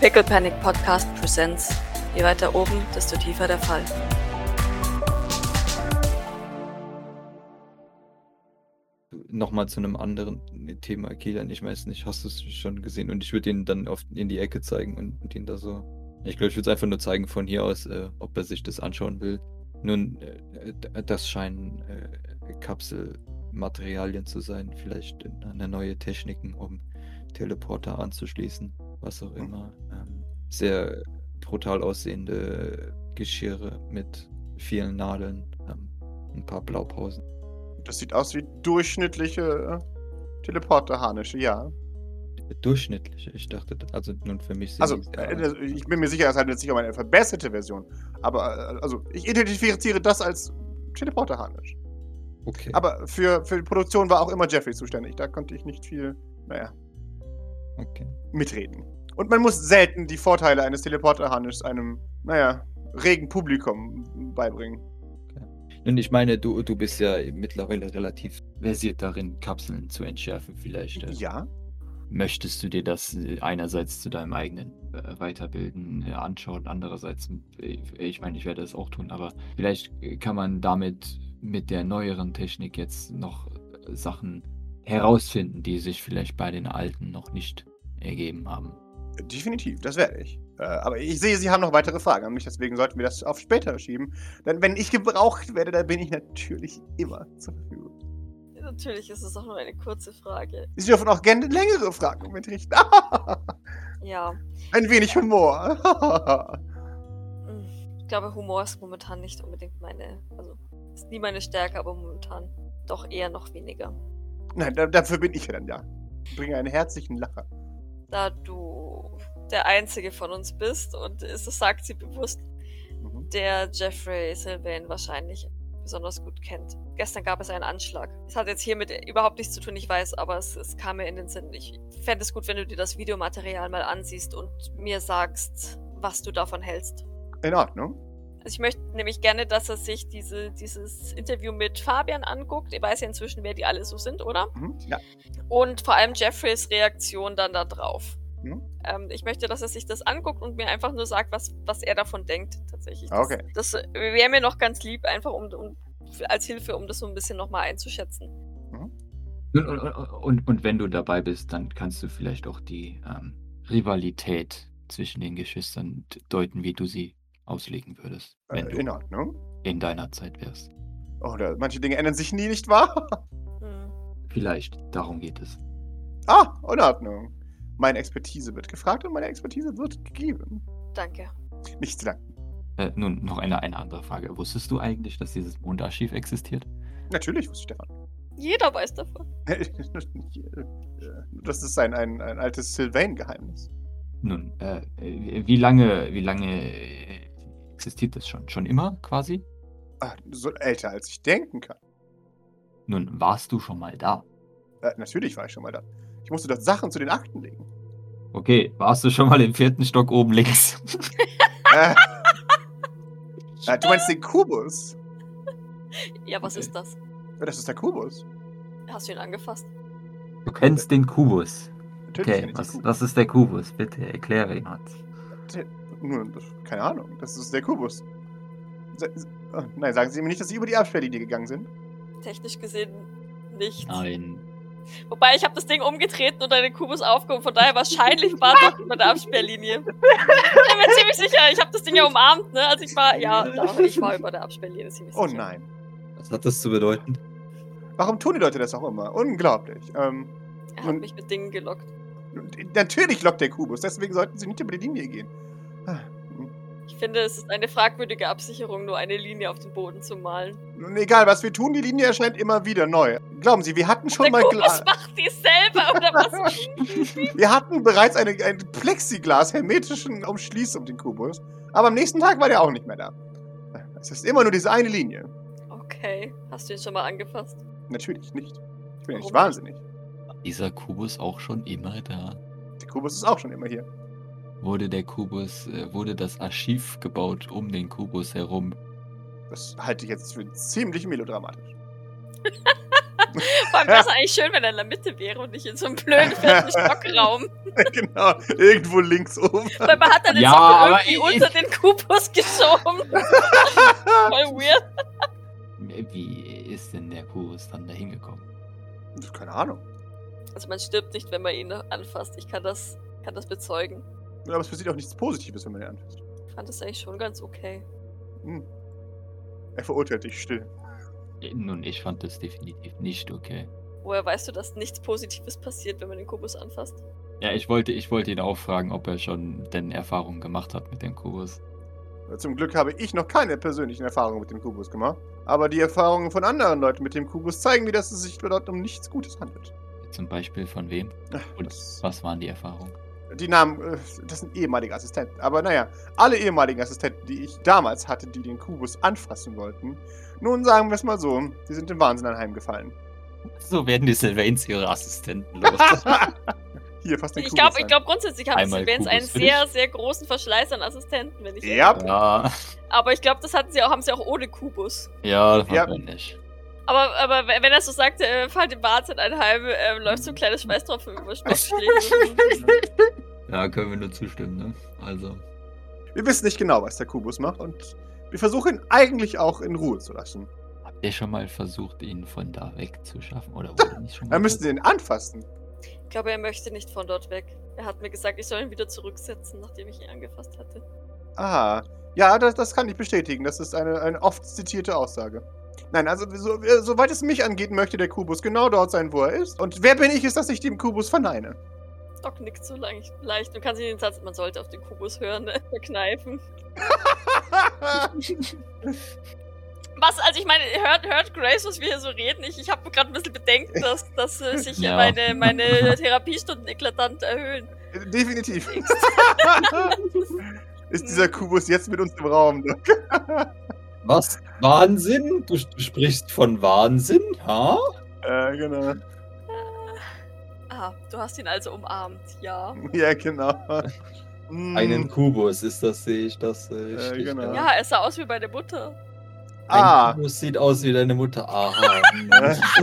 Pickle Panic Podcast Presents. Je weiter oben, desto tiefer der Fall. Nochmal zu einem anderen Thema, Kilian, ich weiß nicht, hast du es schon gesehen? Und ich würde ihn dann oft in die Ecke zeigen und, ihn da so. Ich glaube, ich würde es einfach nur zeigen von hier aus, äh, ob er sich das anschauen will. Nun, äh, das scheinen äh, Kapselmaterialien zu sein, vielleicht eine neue Techniken, um Teleporter anzuschließen, was auch immer. Ähm, sehr brutal aussehende Geschirre mit vielen Nadeln, ähm, ein paar Blaupausen. Das sieht aus wie durchschnittliche äh, Teleporterharnische, ja. Durchschnittliche, ich dachte, also nun für mich. Also, äh, ich bin mir sicher, es handelt sich um eine verbesserte Version. Aber, äh, also, ich identifiziere das als Teleporterharnisch. Okay. Aber für, für die Produktion war auch immer Jeffrey zuständig. Da konnte ich nicht viel, naja, okay. mitreden. Und man muss selten die Vorteile eines Teleporterharnisches einem, naja, regen Publikum beibringen. Und ich meine, du, du bist ja mittlerweile relativ versiert darin, Kapseln zu entschärfen, vielleicht. äh, Ja? Möchtest du dir das äh, einerseits zu deinem eigenen äh, Weiterbilden äh, anschauen, andererseits, äh, ich meine, ich werde das auch tun, aber vielleicht kann man damit mit der neueren Technik jetzt noch Sachen herausfinden, die sich vielleicht bei den alten noch nicht ergeben haben. Definitiv, das werde ich. Äh, aber ich sehe, Sie haben noch weitere Fragen an mich, deswegen sollten wir das auf später schieben. Denn wenn ich gebraucht werde, dann bin ich natürlich immer zur Verfügung. Natürlich ist es auch nur eine kurze Frage. Sie dürfen auch gerne längere Fragen mit richten. Ja, Ein wenig Humor. hm, ich glaube, Humor ist momentan nicht unbedingt meine, also ist nie meine Stärke, aber momentan doch eher noch weniger. Nein, da, dafür bin ich ja dann da. Ich bringe einen herzlichen Lacher. Da du der Einzige von uns bist und es sagt sie bewusst, Mhm. der Jeffrey Sylvain wahrscheinlich besonders gut kennt. Gestern gab es einen Anschlag. Es hat jetzt hiermit überhaupt nichts zu tun, ich weiß, aber es, es kam mir in den Sinn. Ich fände es gut, wenn du dir das Videomaterial mal ansiehst und mir sagst, was du davon hältst. In Ordnung. Also ich möchte nämlich gerne, dass er sich diese, dieses Interview mit Fabian anguckt. Er weiß ja inzwischen, wer die alle so sind, oder? Mhm. Ja. Und vor allem Jeffreys Reaktion dann da drauf. Mhm. Ähm, ich möchte, dass er sich das anguckt und mir einfach nur sagt, was, was er davon denkt, tatsächlich. Das, Okay. Das wäre mir noch ganz lieb, einfach um, um als Hilfe, um das so ein bisschen nochmal einzuschätzen. Und, und, und, und wenn du dabei bist, dann kannst du vielleicht auch die ähm, Rivalität zwischen den Geschwistern deuten, wie du sie auslegen würdest, Äh, wenn in du Ordnung. in deiner Zeit wärst. Oder manche Dinge ändern sich nie, nicht wahr? Hm. Vielleicht, darum geht es. ah, in Ordnung. Meine Expertise wird gefragt und meine Expertise wird gegeben. Danke. Nicht zu danken. Äh, nun, noch eine, eine andere Frage. Wusstest du eigentlich, dass dieses Mondarchiv existiert? Natürlich wusste ich davon. Jeder weiß davon. das ist ein, ein, ein altes Sylvain-Geheimnis. Nun, äh, äh, wie lange, wie lange äh, existiert das schon? Schon immer quasi? Ah, so älter, als ich denken kann. Nun, warst du schon mal da? Äh, natürlich war ich schon mal da. Ich musste dort Sachen zu den Akten legen. Okay, warst du schon mal im vierten Stock oben links? äh, äh, du meinst den Kubus? Ja, was Okay. ist das? Ja, das ist der Kubus. Hast du ihn angefasst? Du kennst den Kubus. Natürlich Okay, was, Kubus. was ist der Kubus? Bitte erkläre ihn uns. Nun, das- keine Ahnung. Das ist der Kubus. Sa- oh, nein, sagen Sie mir nicht, dass Sie über die Absperrlinie gegangen sind. Technisch gesehen nicht. Nein. Wobei, ich habe das Ding umgetreten und einen Kubus aufgehoben, von daher wahrscheinlich war doch über der Absperrlinie. Ich bin mir ziemlich sicher, ich habe das Ding ja umarmt, ne? Also ich war, ja, doch, ich war über der Absperrlinie ziemlich Oh sicher. nein. Was hat das zu bedeuten? Warum tun die Leute das auch immer? Unglaublich. Ähm, Er hat Und- mich mit Dingen gelockt. natürlich lockt der Kubus, deswegen sollten Sie nicht über die Linie gehen. Ah. Ich finde, es ist eine fragwürdige Absicherung, nur eine Linie auf den Boden zu malen. Nun, egal, was wir tun, die Linie erscheint immer wieder neu. Glauben Sie, wir hatten schon Der mal Kubus Glas. macht die selber, oder was? Wir hatten bereits eine, ein Plexiglas hermetischen Umschließung um den Kubus, aber am nächsten Tag war der auch nicht mehr da. Es ist immer nur diese eine Linie. Okay, hast du ihn schon mal angefasst? Natürlich nicht. Ich bin ja nicht wahnsinnig. Dieser Kubus auch schon immer da? Der Kubus ist auch schon immer hier. Wurde der Kubus, äh, wurde das Archiv gebaut um den Kubus herum? Das halte ich jetzt für ziemlich melodramatisch. Vor allem wäre es eigentlich schön, wenn er in der Mitte wäre und nicht in so einem blöden vierten Stockraum. genau, irgendwo links oben. Weil man hat dann jetzt Ja, aber irgendwie ich- unter den Kubus geschoben. Voll weird. Wie ist denn der Kubus dann da hingekommen? Keine Ahnung. Also man stirbt nicht, wenn man ihn anfasst. Ich kann das, kann das bezeugen. Aber es passiert auch nichts Positives, wenn man ihn anfasst. Ich fand das eigentlich schon ganz okay. Hm. Er verurteilt dich still. Äh, Nun, ich fand das definitiv nicht okay. Woher weißt du, dass nichts Positives passiert, wenn man den Kubus anfasst? Ja, ich wollte, ich wollte ihn auch fragen, ob er schon denn Erfahrungen gemacht hat mit dem Kubus. Zum Glück habe ich noch keine persönlichen Erfahrungen mit dem Kubus gemacht. Aber die Erfahrungen von anderen Leuten mit dem Kubus zeigen mir, dass es sich dort um nichts Gutes handelt. Zum Beispiel von wem? Ach, Und was waren die Erfahrungen? Die Namen, äh, das sind ehemalige Assistenten. Aber naja, alle ehemaligen Assistenten, die ich damals hatte, die den Kubus anfassen wollten, nun sagen wir es mal so, die sind im Wahnsinn anheimgefallen. So werden die Sylvains ihre Assistenten los. Hier, fast den Ich Kubus glaube ich glaub, grundsätzlich haben Einmal Sylvains einen Kubus für sehr, sehr großen Verschleiß an Assistenten, wenn ich Ja. ja, Aber ich glaube, das hatten sie auch, haben sie auch ohne Kubus. ja, das Ja. ja. nicht. Aber, aber wenn er so sagt, äh, fall dem Wahnsinn anheim, ähm, läuft so ein kleines Schweißtropfen über. Ja, können wir nur zustimmen, ne? Also. Wir wissen nicht genau, was der Kubus macht und wir versuchen ihn eigentlich auch in Ruhe zu lassen. Habt ihr schon mal versucht, ihn von da wegzuschaffen? Oder wurde nicht schon mal Dann müssen sie ihn anfassen. ich glaube, er möchte nicht von dort weg. Er hat mir gesagt, ich soll ihn wieder zurücksetzen, nachdem ich ihn angefasst hatte. Ah, ja, das, das kann ich bestätigen. Das ist eine, eine oft zitierte Aussage. Nein, also so, äh, soweit es mich angeht, möchte der Kubus genau dort sein, wo er ist. Und wer bin ich, ist, dass ich dem Kubus verneine. Doc nickt so leicht, leicht und kann sich den Satz, man sollte auf den Kubus hören, ne, verkneifen. Was, also ich meine, hört, hört Grace, was wir hier so reden? Ich, ich habe gerade ein bisschen Bedenken, dass, dass äh, sich hier Ja. meine, meine Therapiestunden eklatant erhöhen. Definitiv. ist dieser Kubus jetzt mit uns im Raum? Was? Wahnsinn? Du, du sprichst von Wahnsinn? Ha? äh, genau. Ah, du hast ihn also umarmt, ja. Ja, genau. Mm. Einen Kubus, ist das, sehe ich das äh, richtig? genau. Ja, er sah aus wie meine Mutter. Ein Ah, Kubus sieht aus wie deine Mutter. Aha.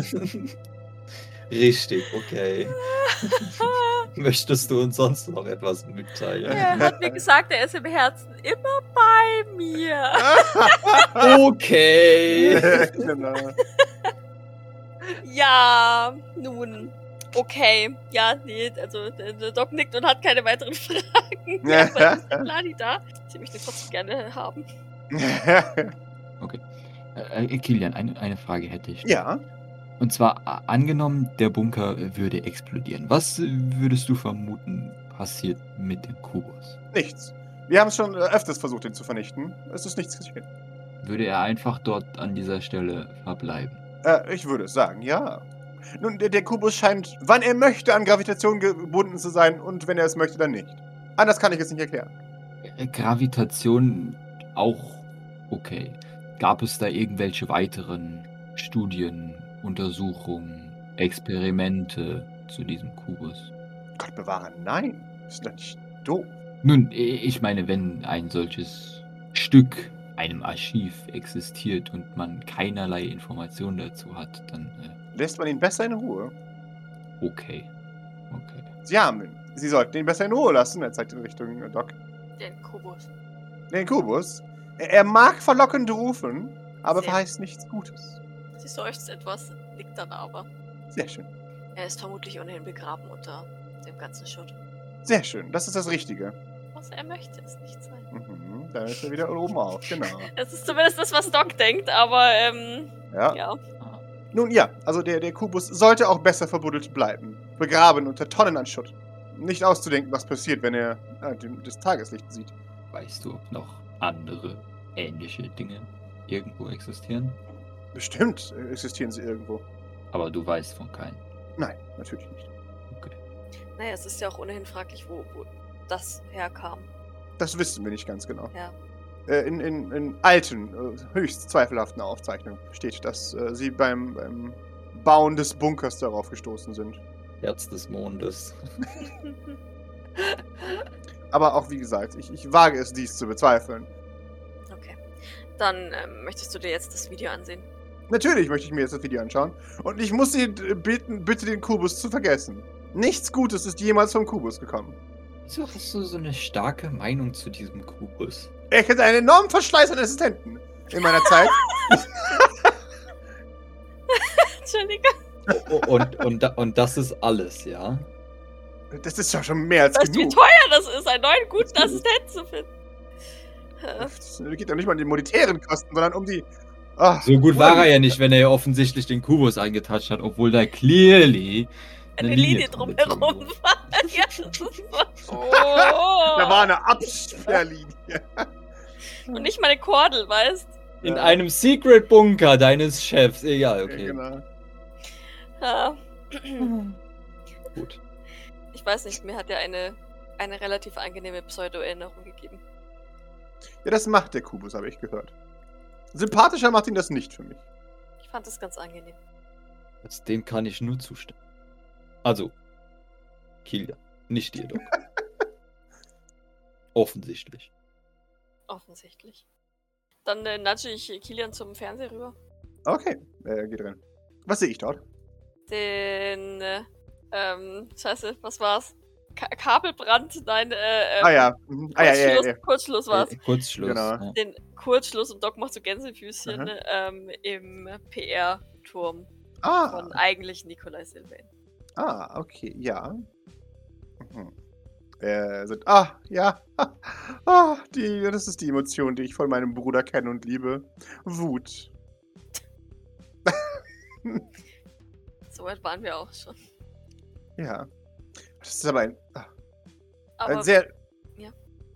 Richtig, okay. Möchtest du uns sonst noch etwas mitteilen? Er hat mir gesagt, er ist im Herzen immer bei mir. Okay. genau. Ja, nun. Okay. Ja, nee, also der, Doc nickt und hat keine weiteren Fragen. Ja, aber ist Lani da. Sie möchte trotzdem gerne haben. Äh, äh, Kilian, eine, eine Frage hätte ich. ja, Und zwar, angenommen, der Bunker würde explodieren. Was würdest du vermuten, passiert mit dem Kubus? nichts. Wir haben es schon äh, öfters versucht, ihn zu vernichten. Es ist nichts geschehen. Würde er einfach dort an dieser Stelle verbleiben? Äh, ich würde sagen, ja. Nun, der, der Kubus scheint, wann er möchte, an Gravitation gebunden zu sein und wenn er es möchte, dann nicht. Anders kann ich es nicht erklären. Äh, Gravitation auch okay. Gab es da irgendwelche weiteren Studien, Untersuchungen, Experimente zu diesem Kubus? Gott bewahre, nein. Ist doch nicht doof. Nun, ich meine, wenn ein solches Stück einem Archiv existiert und man keinerlei Informationen dazu hat, dann Lässt man ihn besser in Ruhe. äh, okay. Okay. Sie haben ihn. Sie sollten ihn besser in Ruhe lassen. Er zeigt in Richtung äh, Doc. Den Kubus. Den Kubus. Er, er mag verlockend rufen, aber Sehr. verheißt nichts Gutes. Sie seufzt etwas, nickt dann aber. Sehr schön. Er ist vermutlich ohnehin begraben unter dem ganzen Schutt. Sehr schön. Das ist das Richtige. Was er möchte, es nicht sein. Mhm. Dann ist er wieder oben auf. Genau. Es ist zumindest das, was Doc denkt, aber ähm, Ja. ja. Nun ja, also der, der Kubus sollte auch besser verbuddelt bleiben. Begraben unter Tonnen an Schutt. Nicht auszudenken, was passiert, wenn er äh, das Tageslicht sieht. Weißt du, ob noch andere ähnliche Dinge irgendwo existieren? Bestimmt existieren sie irgendwo. Aber du weißt von keinem. Nein, natürlich nicht. Okay. Naja, es ist ja auch ohnehin fraglich, wo, wo das herkam. Das wissen wir nicht ganz genau. Ja. Äh, in, in, in alten, äh, höchst zweifelhaften Aufzeichnungen steht, dass äh, sie beim, beim Bauen des Bunkers darauf gestoßen sind. Herz des Mondes. Aber auch wie gesagt, ich, ich wage es, dies zu bezweifeln. okay. Dann ähm, möchtest du dir jetzt das Video ansehen? Natürlich möchte ich mir jetzt das Video anschauen. Und ich muss Sie bitten, bitte den Kubus zu vergessen. Nichts Gutes ist jemals vom Kubus gekommen. Wieso hast du so eine starke Meinung zu diesem Kubus? Ich hatte einen enormen Verschleiß an Assistenten in meiner Zeit. Entschuldigung. Oh, und, und, da- und das ist alles, ja? Das ist doch schon mehr als Weißt du, wie genug. teuer das ist, einen neuen guten Assistenten zu finden? Das geht ja nicht mal um die monetären Kosten, sondern um die. Ah, So gut war er ja nicht, wenn er ja offensichtlich den Kubus eingetatscht hat, obwohl da clearly Eine Linie drum drumherum war. Ja. Oh. Da war eine Absperrlinie. Und nicht mal eine Kordel, weißt In Ja. einem Secret Bunker deines Chefs. Egal, okay. Ja, genau. Gut. Ich weiß nicht, mir hat er eine, eine relativ angenehme Pseudo-Erinnerung gegeben. ja, das macht der Kubus, habe ich gehört. Sympathischer macht ihn das nicht für mich. Ich fand das ganz angenehm. Also dem kann ich nur zustimmen. Also, Kilian, nicht dir doch. Offensichtlich. Offensichtlich. Dann äh, nudge ich Kilian zum Fernseher rüber. Okay, äh, geht rein. Was sehe ich dort? Den, äh, ähm, scheiße, was war's? Ka Kabelbrand? Nein, äh, ähm, ah ja. Mhm. Ah ja, ja, ja, Kurzschluss, ja. Kurzschluss war's. Äh, Kurzschluss. Genau. Den Kurzschluss und Doc macht so Gänsefüßchen Mhm. ähm, im PR-Turm Ah, von eigentlich Nikolai Sylvain. ah, okay, ja. Mhm. Äh, sind, ah, ja. Ah, die, das ist die Emotion, die ich von meinem Bruder kenne und liebe. Wut. So weit waren wir auch schon. Ja. Das ist aber ein, ah, Aber ein sehr. ja.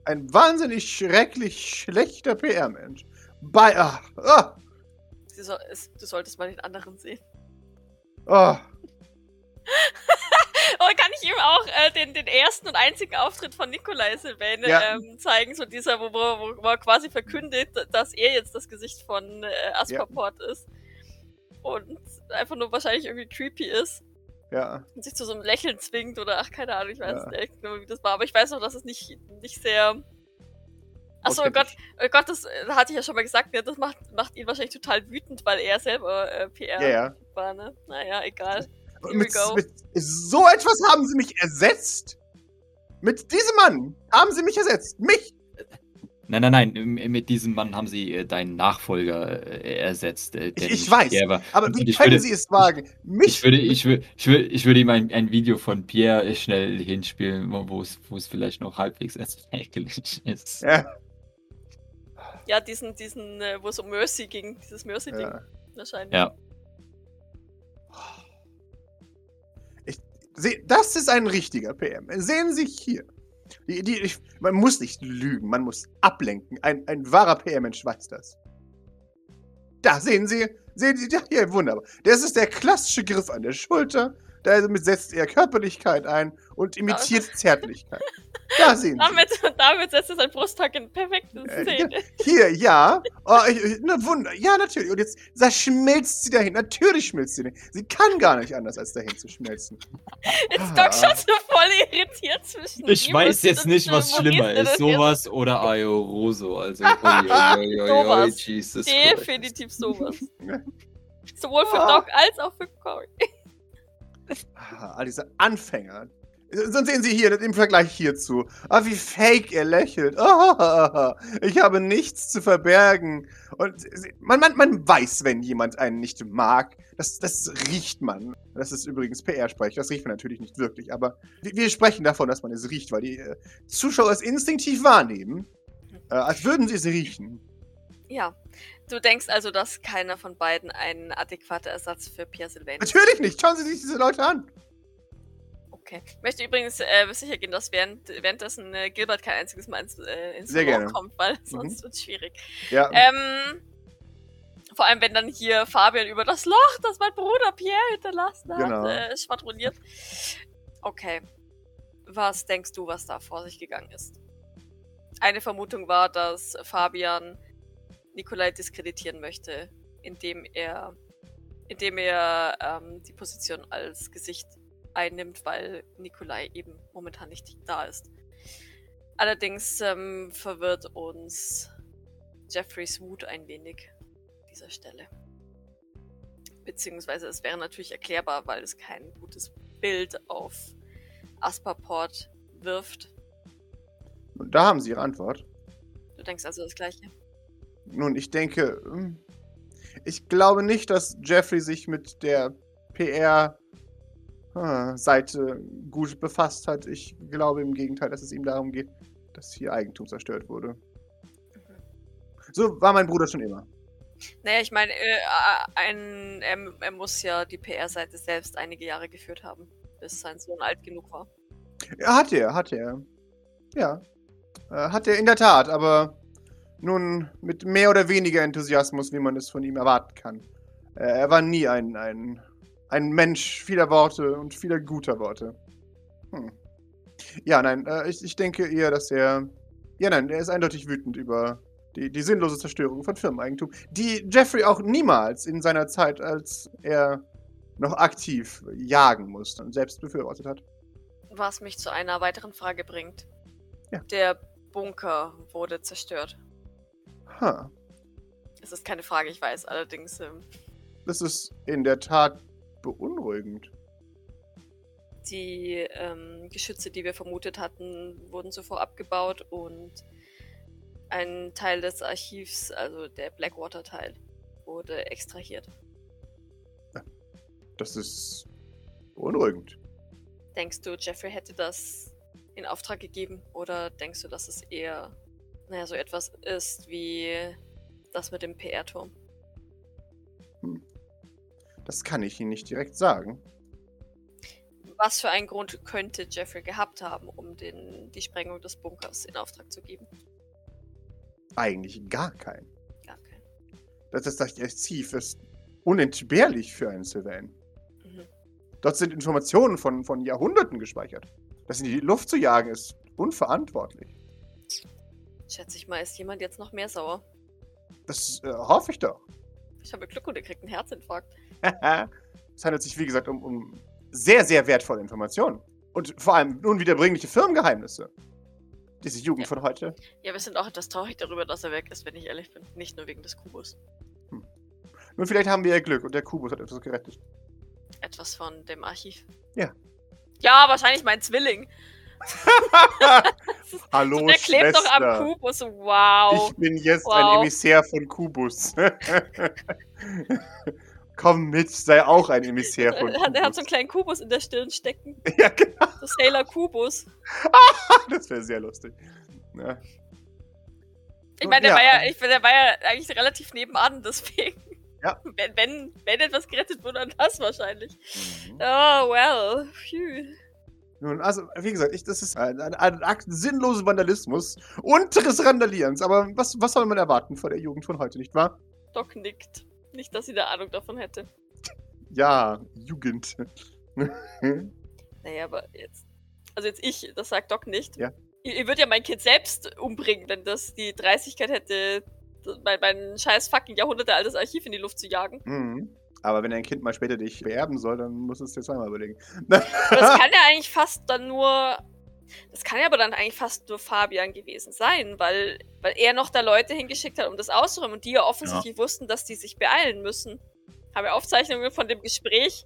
Ein wahnsinnig schrecklich schlechter PR-Mensch. Bei. Ah, ah, soll, es, du solltest mal den anderen sehen. ah. Oh, kann ich ihm auch äh, den, den ersten und einzigen Auftritt von Nikolai Sylvain Ja. ähm, zeigen, so dieser, wo, wo, wo er quasi verkündet, dass er jetzt das Gesicht von äh, Asperport ist. Und einfach nur wahrscheinlich irgendwie creepy ist Ja. und sich zu so einem Lächeln zwingt oder ach, keine Ahnung, ich weiß Ja. nicht genau, wie das war. Aber ich weiß noch, dass es nicht, nicht sehr. Achso, oh Gott, oh Gott, das äh, hatte ich ja schon mal gesagt, ne? das macht, macht ihn wahrscheinlich total wütend, weil er selber äh, PR Ja, ja. war, ne? Naja, egal. Mit, mit so etwas haben sie mich ersetzt. Mit diesem Mann haben sie mich ersetzt. Mich. Nein, nein, nein. m- Mit diesem Mann haben sie äh, deinen Nachfolger äh, ersetzt. Äh, der Ich, ich weiß. War. Aber wie ich können würde- sie es wagen? Mich. Ich würde, ich, würde, ich, würde, ich würde ihm ein, ein Video von Pierre schnell hinspielen, wo es, wo es vielleicht noch halbwegs erträglich ist. ja, Ja, diesen, diesen, wo es um Mercy ging, dieses Mercy-Ding ja. wahrscheinlich. Ja. Se- Das ist ein richtiger PM. Sehen Sie hier. Die, die, ich, man muss nicht lügen, man muss ablenken. Ein, ein wahrer PM-Mensch weiß das. Da sehen Sie, sehen Sie, da hier, wunderbar. Das ist der klassische Griff an der Schulter. Damit setzt er Körperlichkeit ein und imitiert Zärtlichkeit. Da sehen Sie. Damit, damit setzt er sein Brusthack in perfekte Äh, Szene. Hier, ja. Oh, ich, ich, na, Wunder. Ja, natürlich. Und jetzt da schmilzt sie dahin. Natürlich schmilzt sie dahin. Sie kann gar nicht anders, als dahin zu schmelzen. Jetzt Doc schon so voll irritiert zwischen Ich ihm weiß jetzt nicht, was schlimmer ist. Sowas oder Ayoroso. Also, oi, oi, oi, oi, oi, Sowas. Jesus Christ. Definitiv sowas. Sowohl für Ah. Doc als auch für Cory. Ah, all diese Anfänger. Sonst sehen Sie hier im Vergleich hierzu. Ah, wie fake er lächelt. Ah, ich habe nichts zu verbergen. Und man, man, man weiß, wenn jemand einen nicht mag. Das, das riecht man. Das ist übrigens PR-Sprech. Das riecht man natürlich nicht wirklich. Aber wir, wir sprechen davon, dass man es riecht, weil die äh, Zuschauer es instinktiv wahrnehmen. Äh, als würden sie es riechen. Ja. Du denkst also, dass keiner von beiden ein adäquater Ersatz für Pierre Sylvain ist. Natürlich nicht. Schauen Sie sich diese Leute an. Okay. Ich möchte übrigens äh, sicher gehen, dass während, währenddessen äh, Gilbert kein einziges Mal ins, äh, ins kommt, weil sonst wird es schwierig. Ja. Ähm, vor allem, wenn dann hier Fabian über das Loch, das mein Bruder Pierre hinterlassen hat, Genau. äh, schwadroniert. Okay. Was denkst du, was da vor sich gegangen ist? Eine Vermutung war, dass Fabian Nikolai diskreditieren möchte, indem er, indem er ähm, die Position als Gesicht einnimmt, weil Nikolai eben momentan nicht da ist. Allerdings ähm, verwirrt uns Jeffreys Wut ein wenig an dieser Stelle. Beziehungsweise es wäre natürlich erklärbar, weil es kein gutes Bild auf Asperport wirft. Und da haben Sie Ihre Antwort. Du denkst also das Gleiche. Nun, ich denke, hm, ich glaube nicht, dass Jeffrey sich mit der PR-Seite gut befasst hat. Ich glaube im Gegenteil, dass es ihm darum geht, dass hier Eigentum zerstört wurde. So war mein Bruder schon immer. Naja, ich meine, äh, ein, er, er muss ja die PR-Seite selbst einige Jahre geführt haben, bis sein Sohn alt genug war. Ja, hat er, hat er. Ja. Äh, hat er in der Tat, aber nun mit mehr oder weniger Enthusiasmus, wie man es von ihm erwarten kann. Äh, er war nie ein, ein, ein Mensch vieler Worte und vieler guter Worte. Hm. Ja, nein, äh, ich, ich denke eher, dass er. Ja, nein, er ist eindeutig wütend über die, die sinnlose Zerstörung von Firmeneigentum, die Jeffrey auch niemals in seiner Zeit, als er noch aktiv jagen musste und selbst befürwortet hat. Was mich zu einer weiteren Frage bringt. Ja. Der Bunker wurde zerstört. Ha. Es ist keine Frage, ich weiß. Allerdings, ähm, Das ist in der Tat beunruhigend. die ähm, Geschütze, die wir vermutet hatten, wurden zuvor abgebaut und ein Teil des Archivs, also der Blackwater-Teil, wurde extrahiert. Das ist beunruhigend. Denkst du, Jeffrey hätte das in Auftrag gegeben? Oder denkst du, dass es eher, naja, so etwas ist wie das mit dem PR-Turm? Das kann ich Ihnen nicht direkt sagen. Was für einen Grund könnte Jeffrey gehabt haben, um den, die Sprengung des Bunkers in Auftrag zu geben? Eigentlich gar kein. Gar kein. Das, das, das Archiv ist unentbehrlich für einen Sylvain. Mhm. Dort sind Informationen von, von Jahrhunderten gespeichert. Das in die Luft zu jagen, ist unverantwortlich. Schätze ich mal, ist jemand jetzt noch mehr sauer. Das äh, hoffe ich doch. Ich habe Glück und er kriegt einen Herzinfarkt. es handelt sich, wie gesagt, um, um sehr, sehr wertvolle Informationen. Und vor allem unwiederbringliche Firmengeheimnisse. Diese Jugend Ja. von heute. Ja, wir sind auch etwas traurig darüber, dass er weg ist, wenn ich ehrlich bin. Nicht nur wegen des Kubus. Nun, vielleicht haben wir ja Glück und der Kubus hat etwas gerettet. Etwas von dem Archiv. Ja. Ja, wahrscheinlich mein Zwilling. Hallo, Der klebt doch am Schwester. Kubus. Wow. Ich bin jetzt Wow. ein Emissär von Kubus. Komm mit, sei auch ein Emissär von hat, er hat so einen Kubus. kleinen Kubus in der Stirn stecken. Ja, genau. So Sailor Kubus. Das wäre sehr lustig. Ja. Ich meine, der, Ja. war ja, ich, der war ja eigentlich relativ nebenan, deswegen. Ja. Wenn, wenn, wenn etwas gerettet wurde, dann das wahrscheinlich. Mhm. Oh, well. Phew. Nun, also, wie gesagt, ich, das ist ein, ein, ein Akt sinnlosen Vandalismus und des Randalierens. Aber was, was soll man erwarten von der Jugend von heute, nicht wahr? Doc nickt. Nicht, dass sie da Ahnung davon hätte. Ja, Jugend. Naja, aber jetzt. Also jetzt ich, das sagt Doc nicht. Ja. Ihr, ihr würdet ja mein Kind selbst umbringen, wenn das die Dreistigkeit hätte, mein, mein scheiß fucking jahrhundertealtes Archiv in die Luft zu jagen. Mhm. Aber wenn dein Kind mal später dich beerben soll, dann musst du es dir zweimal überlegen. Das kann ja eigentlich fast dann nur. Das kann ja aber dann eigentlich fast nur Fabian gewesen sein, weil, weil er noch da Leute hingeschickt hat, um das auszuräumen und die ja offensichtlich wussten, dass die sich beeilen müssen. Habe ja Aufzeichnungen von dem Gespräch.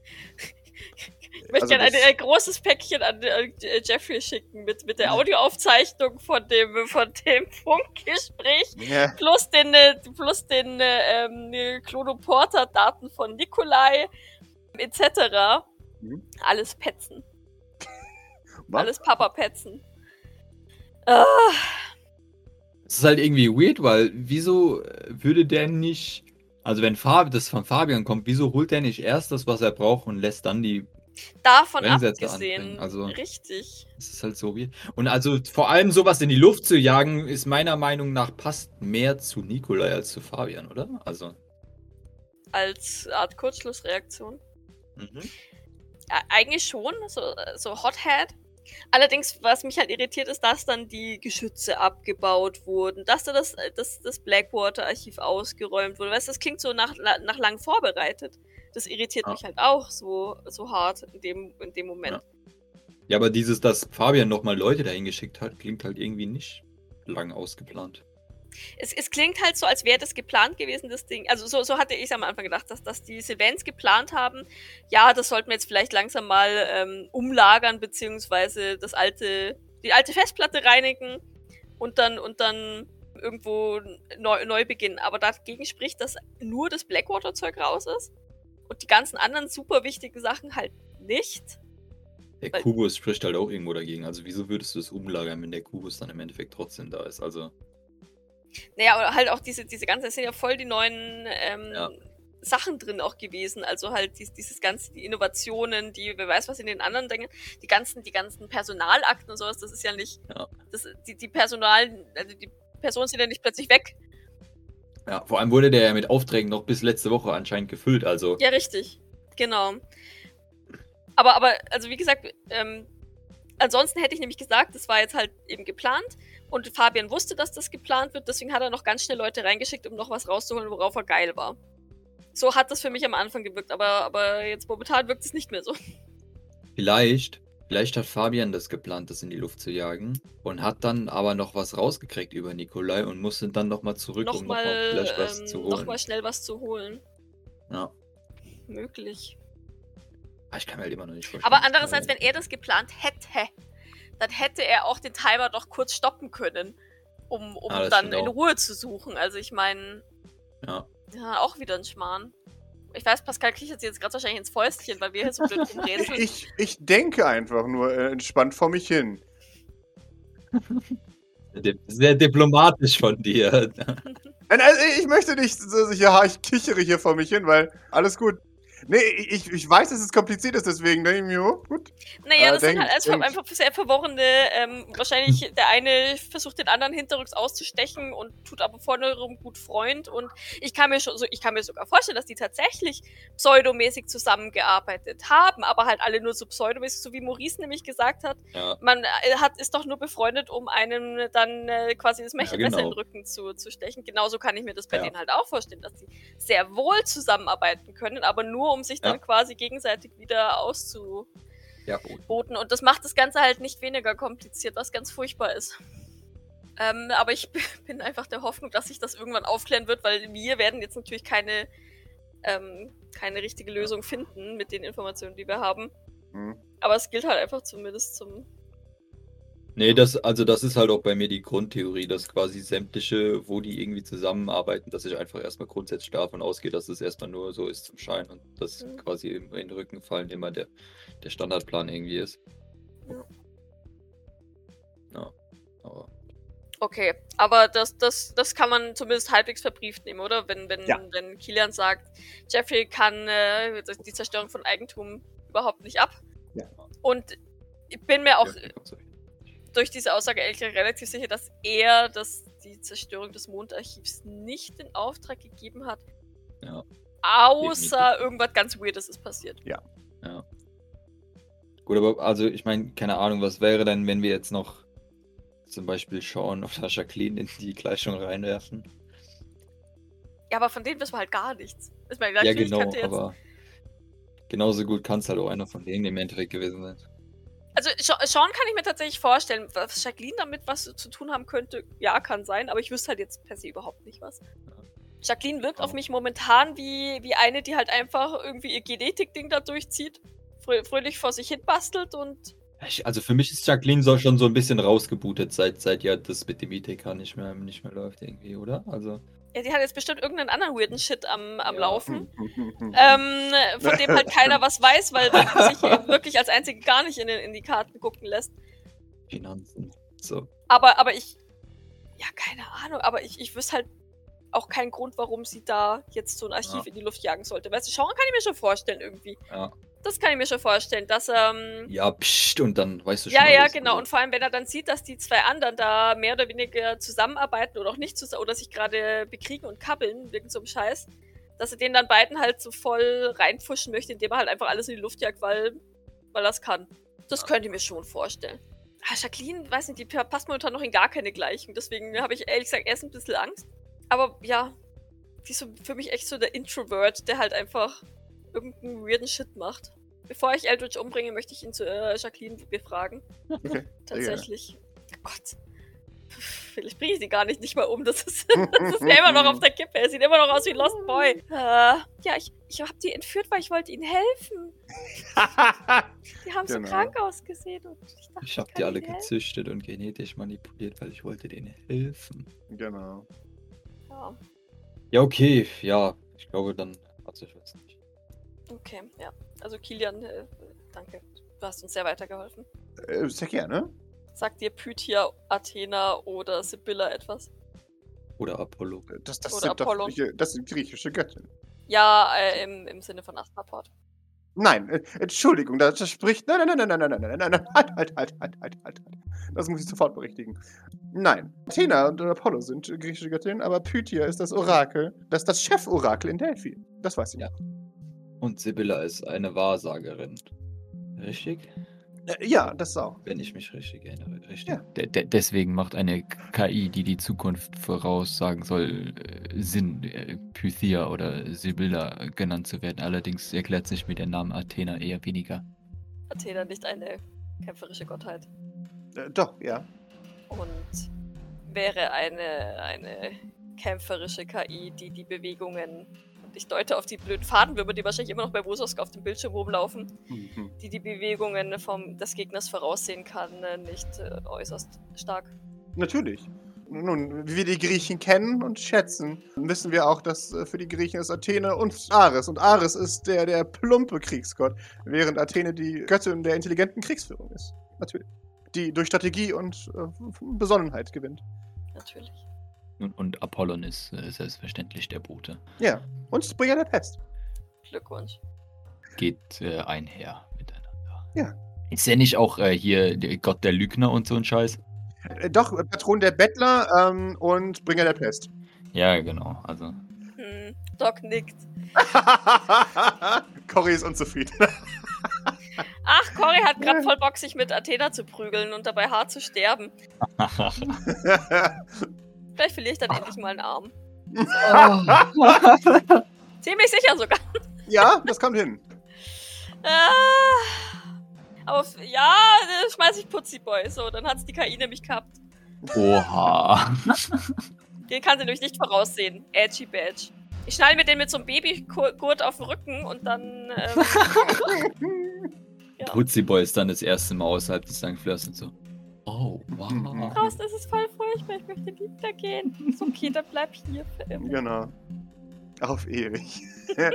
Ich möchte Also gerne ein, ein großes Päckchen an äh, Jeffrey schicken mit, mit der Audioaufzeichnung von dem, von dem Funkgespräch ja. plus den, äh, plus den äh, ähm, Clonoporter-Daten von Nikolai etc. Mhm. Alles petzen. Was? Alles Papa petzen. Ah, Es ist halt irgendwie weird, weil wieso äh, würde der nicht, also wenn Fab, das von Fabian kommt, wieso holt der nicht erst das, was er braucht und lässt dann die, davon Brennsätze abgesehen. anbringen, also- Richtig. das ist halt so weird. Und also vor allem sowas in die Luft zu jagen, ist meiner Meinung nach passt mehr zu Nikolai als zu Fabian, oder? Also. Als Art Kurzschlussreaktion. Mhm. Ja, eigentlich schon, so, so Hothead. Allerdings, was mich halt irritiert, ist, dass dann die Geschütze abgebaut wurden, dass da das, das, das Blackwater-Archiv ausgeräumt wurde. Weißt du, das klingt so nach, nach lang vorbereitet. Das irritiert Ja. mich halt auch so, so hart in dem, in dem Moment. Ja, aber dieses, dass Fabian nochmal Leute dahin geschickt hat, klingt halt irgendwie nicht lang ausgeplant. Es, es klingt halt so, als wäre das geplant gewesen, das Ding. Also so, so hatte ich es am Anfang gedacht, dass, dass die Sylvains geplant haben. Ja, das sollten wir jetzt vielleicht langsam mal ähm, umlagern, beziehungsweise das alte, die alte Festplatte reinigen und dann, und dann irgendwo neu, neu beginnen. Aber dagegen spricht, dass nur das Blackwater-Zeug raus ist und die ganzen anderen super wichtigen Sachen halt nicht. Der Kubus spricht halt auch irgendwo dagegen. Also wieso würdest du es umlagern, wenn der Kubus dann im Endeffekt trotzdem da ist? Also, Naja, aber halt auch diese, diese ganzen, es sind ja voll die neuen ähm, Ja. Sachen drin auch gewesen. Also halt dies, dieses ganze, die Innovationen, die, wer weiß, was in den anderen Dingen, die ganzen, die ganzen Personalakten und sowas, das ist ja nicht, Ja. das, die, die Personal, also die Personen sind ja nicht plötzlich weg. ja, vor allem wurde der ja mit Aufträgen noch bis letzte Woche anscheinend gefüllt. Also, Ja, richtig. Genau. Aber, aber, also wie gesagt, ähm, ansonsten hätte ich nämlich gesagt, das war jetzt halt eben geplant und Fabian wusste, dass das geplant wird, deswegen hat er noch ganz schnell Leute reingeschickt, um noch was rauszuholen, worauf er geil war. So hat das für mich am Anfang gewirkt, aber, aber jetzt momentan wirkt es nicht mehr so. vielleicht, vielleicht hat Fabian das geplant, das in die Luft zu jagen und hat dann aber noch was rausgekriegt über Nikolai und musste dann nochmal zurück, um nochmal Nochmal vielleicht was ähm, zu noch holen. mal schnell was zu holen. Ja. Möglich. Ah, Ich kann mir halt immer noch nicht vorstellen. Aber andererseits, wenn er das geplant hätte, dann hätte er auch den Timer doch kurz stoppen können, um, um Ah, dann in auch. Ruhe zu suchen. Also ich meine, Ja. ja, auch wieder ein Schmarrn. Ich weiß, Pascal kichert sich jetzt gerade wahrscheinlich ins Fäustchen, weil wir hier so blöd rumrätseln. Ich, ich denke einfach nur äh, entspannt vor mich hin. Sehr diplomatisch von dir. Also ich möchte nicht so sicher, ich kichere hier vor mich hin, weil alles gut. Nee, ich, ich weiß, dass es kompliziert ist, deswegen denke ich mir, oh, gut. Naja, Ah, das sind denk- halt alles denk. einfach sehr verworrene. Ähm, wahrscheinlich der eine versucht den anderen hinterrücks auszustechen und tut aber vorne rum gut Freund. Und ich kann mir schon so, ich kann mir sogar vorstellen, dass die tatsächlich pseudomäßig zusammengearbeitet haben, aber halt alle nur so pseudomäßig, so wie Maurice nämlich gesagt hat. Ja. Man äh, hat, ist doch nur befreundet, um einem dann äh, quasi das Messer Ja, besser in genau. den Rücken zu, zu stechen. Genauso kann ich mir das bei Ja. denen halt auch vorstellen, dass die sehr wohl zusammenarbeiten können, aber nur um sich dann Ja. quasi gegenseitig wieder auszu Ja. Und das macht das Ganze halt nicht weniger kompliziert, was ganz furchtbar ist. Ähm, aber ich bin einfach der Hoffnung, dass sich das irgendwann aufklären wird, weil wir werden jetzt natürlich keine, ähm, keine richtige Lösung finden mit den Informationen, die wir haben. Hm. Aber es gilt halt einfach zumindest zum. Nee, das, also das ist halt auch bei mir die Grundtheorie, dass quasi sämtliche, wo die irgendwie zusammenarbeiten, dass ich einfach erstmal grundsätzlich davon ausgehe, dass es erstmal nur so ist zum Schein und dass Mhm. quasi in den Rücken fallen immer der, der Standardplan irgendwie ist. Ja. Ja, aber Okay, aber das, das, das kann man zumindest halbwegs verbrieft nehmen, oder? Wenn, wenn, Ja. wenn Kilian sagt, Jeffrey kann äh, die Zerstörung von Eigentum überhaupt nicht ab. Ja. Und ich bin mir auch ja. Durch diese Aussage gesagt relativ sicher, dass er das, die Zerstörung des Mondarchivs nicht in Auftrag gegeben hat. Ja. Außer irgendwas ganz Weirdes ist passiert. Gut, aber also ich meine, keine Ahnung, was wäre denn, wenn wir jetzt noch zum Beispiel Sean oder Jacqueline in die Gleichung reinwerfen? Ja, aber von denen wissen wir halt gar nichts. Ich meine, Ja, genau, jetzt. aber genauso gut kann es halt auch einer von denen im Endeffekt gewesen sein. Also Sean kann ich mir tatsächlich vorstellen, was Jacqueline damit was zu tun haben könnte. Ja, kann sein, aber ich wüsste halt jetzt per se überhaupt nicht was. Jacqueline wirkt Ja. auf mich momentan wie, wie eine, die halt einfach irgendwie ihr Genetik-Ding da durchzieht, frö fröhlich vor sich hin bastelt und also für mich ist Jacqueline so schon so ein bisschen rausgebootet, seit, seit ja das mit dem ITK nicht mehr, nicht mehr läuft irgendwie, oder? Also, ja, die hat jetzt bestimmt irgendeinen anderen weirden Shit am, am Ja. Laufen. Hm. Ähm, von dem halt keiner was weiß, weil der sich wirklich als einzige gar nicht in, den, in die Karten gucken lässt. Finanzen. So. Aber, aber ich. Ja, keine Ahnung, aber ich, ich wüsste halt auch keinen Grund, warum sie da jetzt so ein Archiv Ja. in die Luft jagen sollte. Weißt du, schauen kann ich mir schon vorstellen irgendwie. Ja. Das kann ich mir schon vorstellen, dass ähm. Ja, pst, und dann weißt du schon. Ja, ja, genau. Und vor allem, wenn er dann sieht, dass die zwei anderen da mehr oder weniger zusammenarbeiten oder auch nicht zusammen oder sich gerade bekriegen und kabbeln, wegen so einem Scheiß, dass er den dann beiden halt so voll reinpfuschen möchte, indem er halt einfach alles in die Luft jagt, weil, weil er es kann. Das Ja. könnte ich mir schon vorstellen. Ah, Jacqueline, weiß nicht, die passt momentan noch in gar keine Gleichung. Deswegen habe ich ehrlich gesagt erst ein bisschen Angst. Aber ja, die ist so für mich echt so der Introvert, der halt einfach irgendeinen weirden Shit macht. Bevor ich Eldritch umbringe, möchte ich ihn zu äh, Jacqueline befragen. Okay. Tatsächlich. Oh Gott. Vielleicht bringe ich sie gar nicht, nicht mal um. Das ist, das ist ja immer noch auf der Kippe. Er sieht immer noch aus wie Lost Boy. Äh, ja, ich, ich habe die entführt, weil ich wollte ihnen helfen. Die haben so Genau. krank ausgesehen. Und ich dachte, Ich habe die alle gezüchtet und genetisch manipuliert, weil ich wollte denen helfen. genau. Ja, Ja, okay, ja. Ich glaube, dann hat sich was nicht. Okay, ja. Also Kilian, äh, danke. Du hast uns sehr weitergeholfen. Äh, sehr gerne. Sagt dir Pythia, Athena oder Sibylla etwas? Oder Apollo. Das, das, Oder sind doch, Apollon. grieche- das sind griechische Göttinnen. Ja, äh, im, im Sinne von Astaport. Nein, äh, Entschuldigung, das, das spricht. Nein, nein, nein, nein, nein, nein, nein, nein, nein, halt, halt, halt, halt, halt, halt, halt. Das muss ich sofort berichtigen. Nein, Athena und Apollo sind griechische Göttinnen, aber Pythia ist das Orakel, das das Cheforakel in Delphi. Das weiß ich. Ja. Und Sibylla ist eine Wahrsagerin. Richtig? Äh, ja, das auch. Wenn ich mich richtig erinnere. Richtig? Ja. De de deswegen macht eine KI, die die Zukunft voraussagen soll, äh, Sinn, äh, Pythia oder Sibylla genannt zu werden. Allerdings erklärt sich mir der Name Athena eher weniger. Athena nicht eine kämpferische Gottheit. Äh, doch, ja. Und wäre eine, eine kämpferische KI, die die Bewegungen, ich deute auf die blöden Fadenwürmer, die wahrscheinlich immer noch bei Wososk auf dem Bildschirm rumlaufen, Mhm. die die Bewegungen vom, des Gegners voraussehen kann, äh, nicht äh, äußerst stark. Natürlich. Nun, wie wir die Griechen kennen und schätzen, wissen wir auch, dass äh, für die Griechen ist Athene und Ares. Und Ares ist der, der plumpe Kriegsgott, während Athene die Göttin der intelligenten Kriegsführung ist. Natürlich. Die durch Strategie und äh, Besonnenheit gewinnt. Natürlich. Und, und Apollon ist äh, selbstverständlich der Bote. Ja. Und Springer der Pest. Glückwunsch. Geht äh, einher miteinander. Ja. Ist er nicht auch äh, hier der Gott der Lügner und so ein Scheiß? Äh, doch, äh, Patron der Bettler ähm, und Bringer der Pest. Ja, genau. Also. Hm, Doc nickt. Cory ist unzufrieden. Ach, Cory hat gerade voll Bock, sich mit Athena zu prügeln und dabei hart zu sterben. Vielleicht verliere ich dann endlich mal einen Arm. Ziemlich sicher sogar. ja, das kommt hin. Ah, aber ja, dann schmeiß ich Putziboy. So, dann hat's die KI nämlich gehabt. Oha. Den kann sie nämlich nicht voraussehen. Edgy Badge. Ich schneide mir den mit so einem Babygurt auf den Rücken und dann. Ähm, ja. Putzi Boy ist dann das erste Mal außerhalb des. Fleurs und so. Oh, wow. Draußen ist es voll furchtbar, ich möchte lieber gehen. Ist okay, dann bleib hier für immer. Genau. Auf ewig.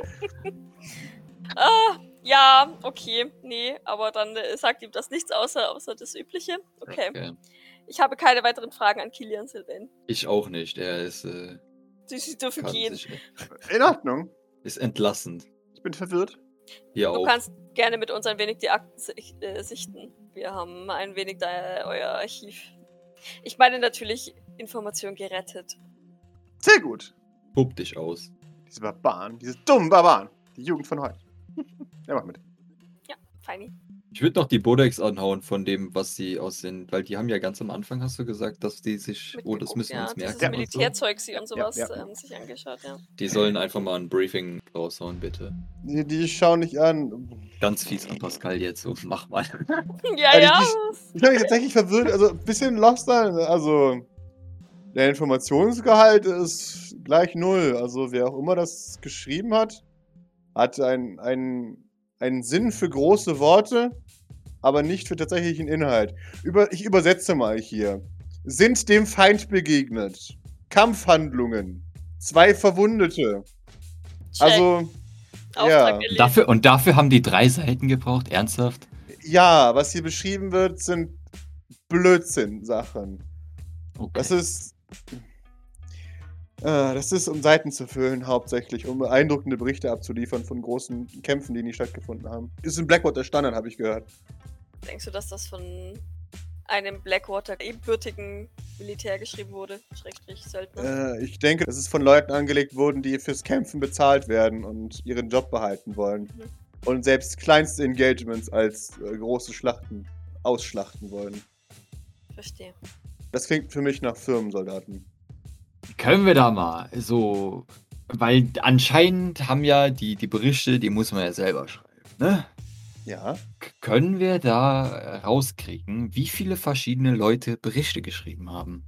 Ah, ja, okay, nee, aber dann äh, sagt ihm das nichts außer, außer das Übliche. Okay. Okay. Ich habe keine weiteren Fragen an Kilian Sylvain. Ich auch nicht. Er ist, äh, Sie, sie dürfen gehen. sich, In Ordnung. ist entlassend. Ich bin verwirrt. Hier Du auch. kannst gerne mit uns ein wenig die Akten si- äh, sichten. Wir haben ein wenig da, euer Archiv. Ich meine natürlich Information gerettet. Sehr gut. Tob dich aus. Diese Barbaren, diese dummen Barbaren. Die Jugend von heute. Ja, mach mit. Ja, feini. Ich würde noch die Bodex anhauen von dem, was sie aussehen, weil die haben ja ganz am Anfang, hast du gesagt, dass die sich, oh, das müssen wir ja, uns merken. so. Militärzeug sie und sowas Ja, ja. Ähm, sich angeschaut, ja. Die sollen einfach mal ein Briefing raushauen, bitte. Die, die schauen nicht an. Ganz fies an Pascal jetzt, so mach mal. Ja, Also ja. die- Ich bin tatsächlich verwirrt, also ein bisschen lost da. Also, der Informationsgehalt ist gleich null. Also, wer auch immer das geschrieben hat, hat ein- ein- einen Sinn für große Worte, aber nicht für tatsächlichen Inhalt. Über, ich übersetze mal hier. Sind dem Feind begegnet. Kampfhandlungen. Zwei Verwundete. Check. Also, Auftrag ja. Dafür, und dafür haben die drei Seiten gebraucht? Ernsthaft? ja, was hier beschrieben wird, sind Blödsinn-Sachen. Okay. Das ist. Äh, das ist, um Seiten zu füllen, hauptsächlich, um beeindruckende Berichte abzuliefern von großen Kämpfen, die nie stattgefunden haben. Ist in Blackwater Standard, habe ich gehört. Denkst du, dass das von einem Blackwater ebenbürtigen Militär geschrieben wurde? Schrägstrich Söldner. Äh, ich denke, dass es von Leuten angelegt wurden, die fürs Kämpfen bezahlt werden und ihren Job behalten wollen. Mhm. Und selbst kleinste Engagements als äh, große Schlachten ausschlachten wollen. Verstehe. Das klingt für mich nach Firmensoldaten. Können wir da mal so. Weil anscheinend haben ja die, die Berichte, die muss man ja selber schreiben, ne? Ja. K können wir da äh, rauskriegen, wie viele verschiedene Leute Berichte geschrieben haben?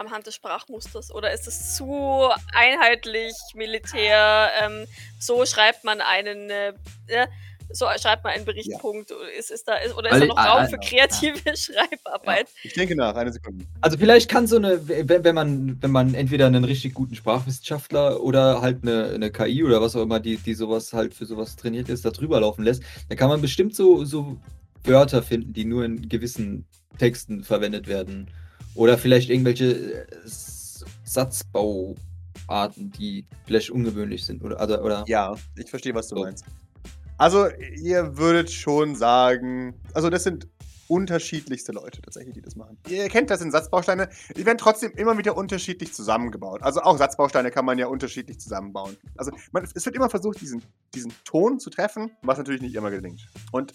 am Hand des Sprachmusters? Oder ist es zu einheitlich, Militär? Ähm, so schreibt man einen, äh, äh so schreibt man einen Berichtpunkt. Ja. Ist, ist da, ist, oder ist Alle, da noch Raum für kreative ja. Schreibarbeit? Ja. Ich denke nach, eine Sekunde. Also vielleicht kann so eine, wenn, wenn man, wenn man entweder einen richtig guten Sprachwissenschaftler oder halt eine, eine KI oder was auch immer, die, die sowas halt für sowas trainiert ist, da drüber laufen lässt, dann kann man bestimmt so, so Wörter finden, die nur in gewissen Texten verwendet werden. Oder vielleicht irgendwelche äh, Satzbauarten, die vielleicht ungewöhnlich sind. Oder, oder, oder Ja, ich verstehe, was du so. meinst. Also, ihr würdet schon sagen, also das sind unterschiedlichste Leute tatsächlich, die das machen. Ihr kennt das in Satzbausteine, die werden trotzdem immer wieder unterschiedlich zusammengebaut. Also auch Satzbausteine kann man ja unterschiedlich zusammenbauen. Also man, es wird immer versucht, diesen, diesen Ton zu treffen, was natürlich nicht immer gelingt. Und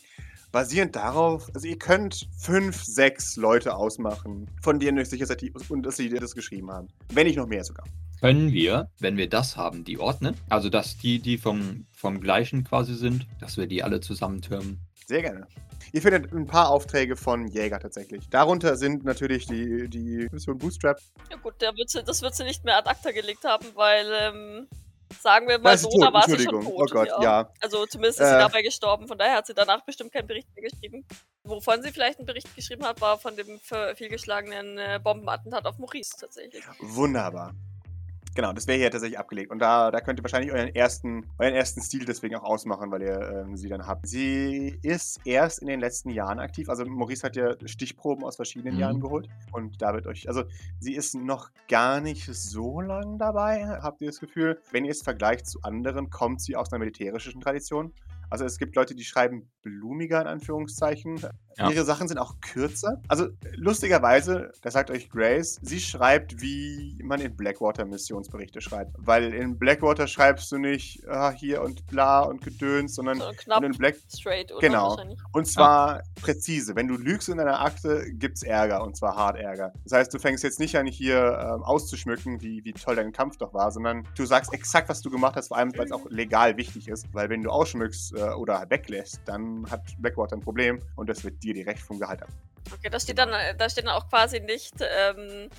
basierend darauf, also ihr könnt fünf, sechs Leute ausmachen, von denen euch sicher seid, und dass sie das geschrieben haben. Wenn nicht noch mehr sogar. Können wir, wenn wir das haben, die ordnen? Also, dass die, die vom, vom gleichen quasi sind, dass wir die alle zusammentürmen? Sehr gerne. Ihr findet ein paar Aufträge von Jäger tatsächlich. Darunter sind natürlich die, die Mission Bootstrap. Ja gut, der wird sie, das wird sie nicht mehr ad acta gelegt haben, weil ähm, Sagen wir mal so, da war sie schon tot. Oh Gott, ja. ja. Also zumindest ist äh, sie dabei gestorben, von daher hat sie danach bestimmt keinen Bericht mehr geschrieben. Wovon sie vielleicht einen Bericht geschrieben hat, war von dem vielgeschlagenen äh, Bombenattentat auf Maurice tatsächlich. Wunderbar. Genau, das wäre hier tatsächlich abgelegt. Und da, da könnt ihr wahrscheinlich euren ersten, euren ersten Stil deswegen auch ausmachen, weil ihr ähm, sie dann habt. Sie ist erst in den letzten Jahren aktiv. Also Maurice hat ja Stichproben aus verschiedenen mhm. Jahren geholt. Und da wird euch, also sie ist noch gar nicht so lang dabei, habt ihr das Gefühl. Wenn ihr es vergleicht zu anderen, kommt sie aus einer militärischen Tradition. Also es gibt Leute, die schreiben blumiger in Anführungszeichen. Ja. Ihre Sachen sind auch kürzer. Also lustigerweise, da sagt euch Grace, sie schreibt, wie man in Blackwater Missionsberichte schreibt. Weil in Blackwater schreibst du nicht ah, hier und bla und gedöns, sondern so knapp in Black straight, oder? Genau. Und zwar ja. präzise. Wenn du lügst in einer Akte, gibt es Ärger und zwar hart Ärger. Das heißt, du fängst jetzt nicht an, hier ähm, auszuschmücken, wie, wie toll dein Kampf doch war, sondern du sagst exakt, was du gemacht hast, vor allem, weil es auch legal wichtig ist. Weil wenn du ausschmückst äh, oder weglässt, dann hat Blackwater ein Problem und das wird dir direkt vom Gehalt ab. Okay, da steht dann, äh, da steht dann auch quasi nicht, ähm,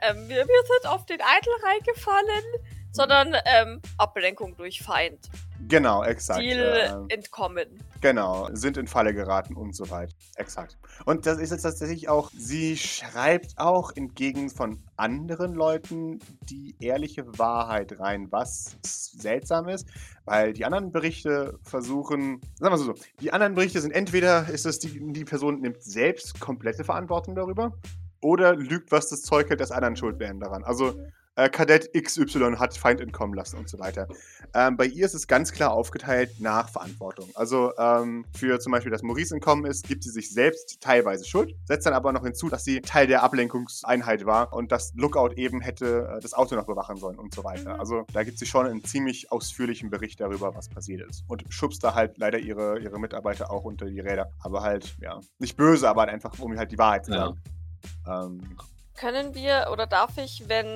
ähm, wir, wir sind auf den Eitel reingefallen, sondern ähm, Ablenkung durch Feind. Genau, exakt. Ziel äh, entkommen. Genau, sind in Falle geraten und so weiter. Exakt. Und das ist jetzt tatsächlich auch, sie schreibt auch entgegen von anderen Leuten die ehrliche Wahrheit rein, was seltsam ist, weil die anderen Berichte versuchen, sagen wir so, die anderen Berichte sind entweder ist es die, die Person nimmt selbst komplette Verantwortung darüber oder lügt, was das Zeug hält, dass anderen schuld wären daran. Also äh, Kadett XY hat Feind entkommen lassen und so weiter. Ähm, bei ihr ist es ganz klar aufgeteilt nach Verantwortung. Also ähm, für zum Beispiel, dass Maurice entkommen ist, gibt sie sich selbst teilweise Schuld, setzt dann aber noch hinzu, dass sie Teil der Ablenkungseinheit war und dass Lookout eben hätte äh, das Auto noch bewachen sollen und so weiter. Mhm. Also da gibt sie schon einen ziemlich ausführlichen Bericht darüber, was passiert ist. Und schubst da halt leider ihre, ihre Mitarbeiter auch unter die Räder. Aber halt, ja, nicht böse, aber halt einfach, um halt die Wahrheit zu sagen. Ja. Ähm, können wir oder darf ich, wenn,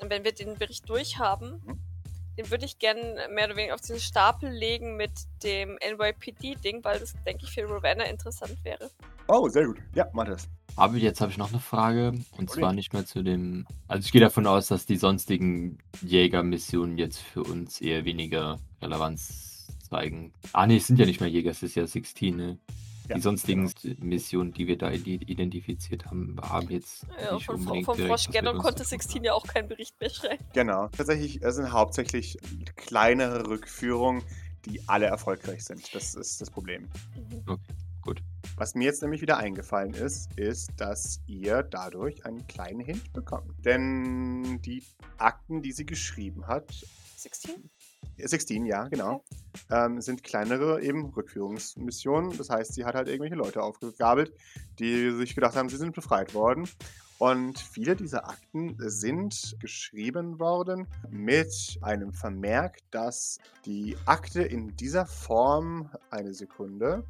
wenn wir den Bericht durchhaben, mhm. den würde ich gerne mehr oder weniger auf diesen Stapel legen mit dem NYPD-Ding, weil das, denke ich, für Ravenna interessant wäre. Oh, sehr gut. Ja, mach das. Aber jetzt habe ich noch eine Frage. Und okay. zwar nicht mehr zu dem. Also, ich gehe davon aus, dass die sonstigen Jägermissionen jetzt für uns eher weniger Relevanz zeigen. Ah, nee, es sind ja nicht mehr Jäger, es ist ja 16, ne? Ja, die sonstigen genau. Missionen, die wir da identifiziert haben, haben jetzt. Ja, nicht von, unbedingt vom Frosch Geddon konnte Sixteen ja auch keinen Bericht mehr schreiben. Genau. Tatsächlich sind hauptsächlich kleinere Rückführungen, die alle erfolgreich sind. Das ist das Problem. Mhm. Okay, gut. Was mir jetzt nämlich wieder eingefallen ist, ist, dass ihr dadurch einen kleinen Hint bekommt. Denn die Akten, die sie geschrieben hat. 16? 16, ja, genau. Ähm, sind kleinere eben Rückführungsmissionen. Das heißt, sie hat halt irgendwelche Leute aufgegabelt, die sich gedacht haben, sie sind befreit worden. Und viele dieser Akten sind geschrieben worden mit einem Vermerk, dass die Akte in dieser Form, eine Sekunde.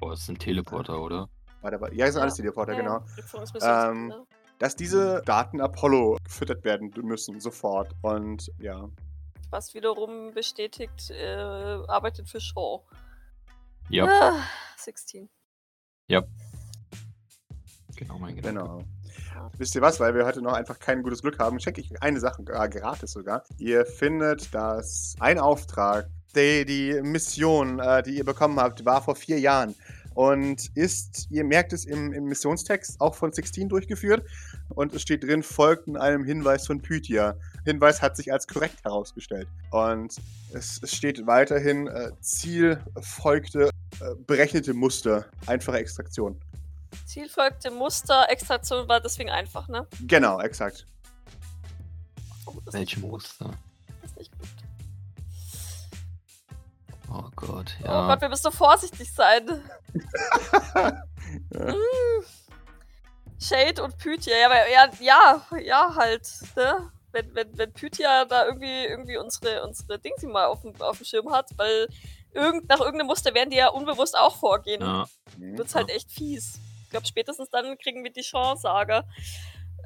Boah, das sind Teleporter, oder? Ja, das sind alles Teleporter, ja, genau. Ähm, dass diese Daten Apollo gefüttert werden müssen, sofort. Und ja, was wiederum bestätigt, äh, arbeitet für Shaw. Ja. Ah, 16. Ja. Genau, mein Gedanke. Genau. Wisst ihr was, weil wir heute noch einfach kein gutes Glück haben, schenke ich eine Sache äh, gratis sogar. Ihr findet, dass ein Auftrag, die, die Mission, äh, die ihr bekommen habt, war vor vier Jahren und ist, ihr merkt es im, im Missionstext, auch von Sixteen durchgeführt und es steht drin, folgt in einem Hinweis von Pythia. Hinweis hat sich als korrekt herausgestellt. Und es, es steht weiterhin, äh, Ziel folgte äh, berechnete Muster, einfache Extraktion. Ziel folgte Muster, Extraktion war deswegen einfach, ne? Genau, exakt. Oh, das ist Welche nicht gut. Muster? Das ist nicht gut. Oh Gott, Oh ja. Gott, wir müssen so vorsichtig sein. Ja. Mm. Shade und Pythia, ja, aber ja, ja, ja, halt, ne? Wenn, wenn, wenn Pythia da irgendwie, irgendwie unsere, unsere Dingsy mal auf dem, auf dem Schirm hat, weil irgend, nach irgendeinem Muster werden die ja unbewusst auch vorgehen. ja. Mhm. Wird's halt echt fies. Ich glaube, spätestens dann kriegen wir die Chance, Saga.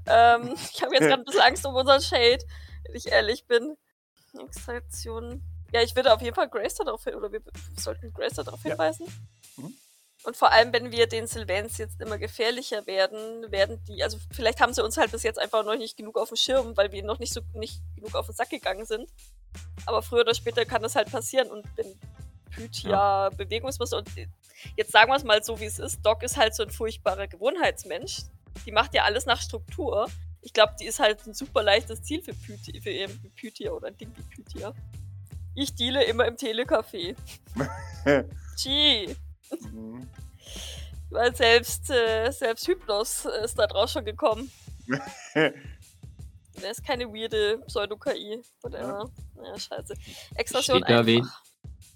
Ähm, ich habe jetzt gerade ein bisschen Angst um unseren Shade, wenn ich ehrlich bin. Extraktion. Ja, ich würde auf jeden Fall Grace darauf hin, oder wir sollten Grace darauf Ja. hinweisen. Mhm. Und vor allem, wenn wir den Sylvans jetzt immer gefährlicher werden, werden die, also vielleicht haben sie uns halt bis jetzt einfach noch nicht genug auf dem Schirm, weil wir noch nicht so nicht genug auf den Sack gegangen sind. Aber früher oder später kann das halt passieren und wenn Pythia Bewegungsmuster und jetzt sagen wir es mal so, wie es ist, Doc ist halt so ein furchtbarer Gewohnheitsmensch. Die macht ja alles nach Struktur. Ich glaube, die ist halt ein super leichtes Ziel für Pythia, für, eben für Pythia oder ein Ding wie Pythia. Ich deale immer im Telecafé. Gee. Mhm. Weil selbst, äh, selbst Hypnos ist da draus schon gekommen. Der ist keine weirde Pseudo-KI. Whatever. Ja, scheiße. Extraktion Steht da, wen, einfach.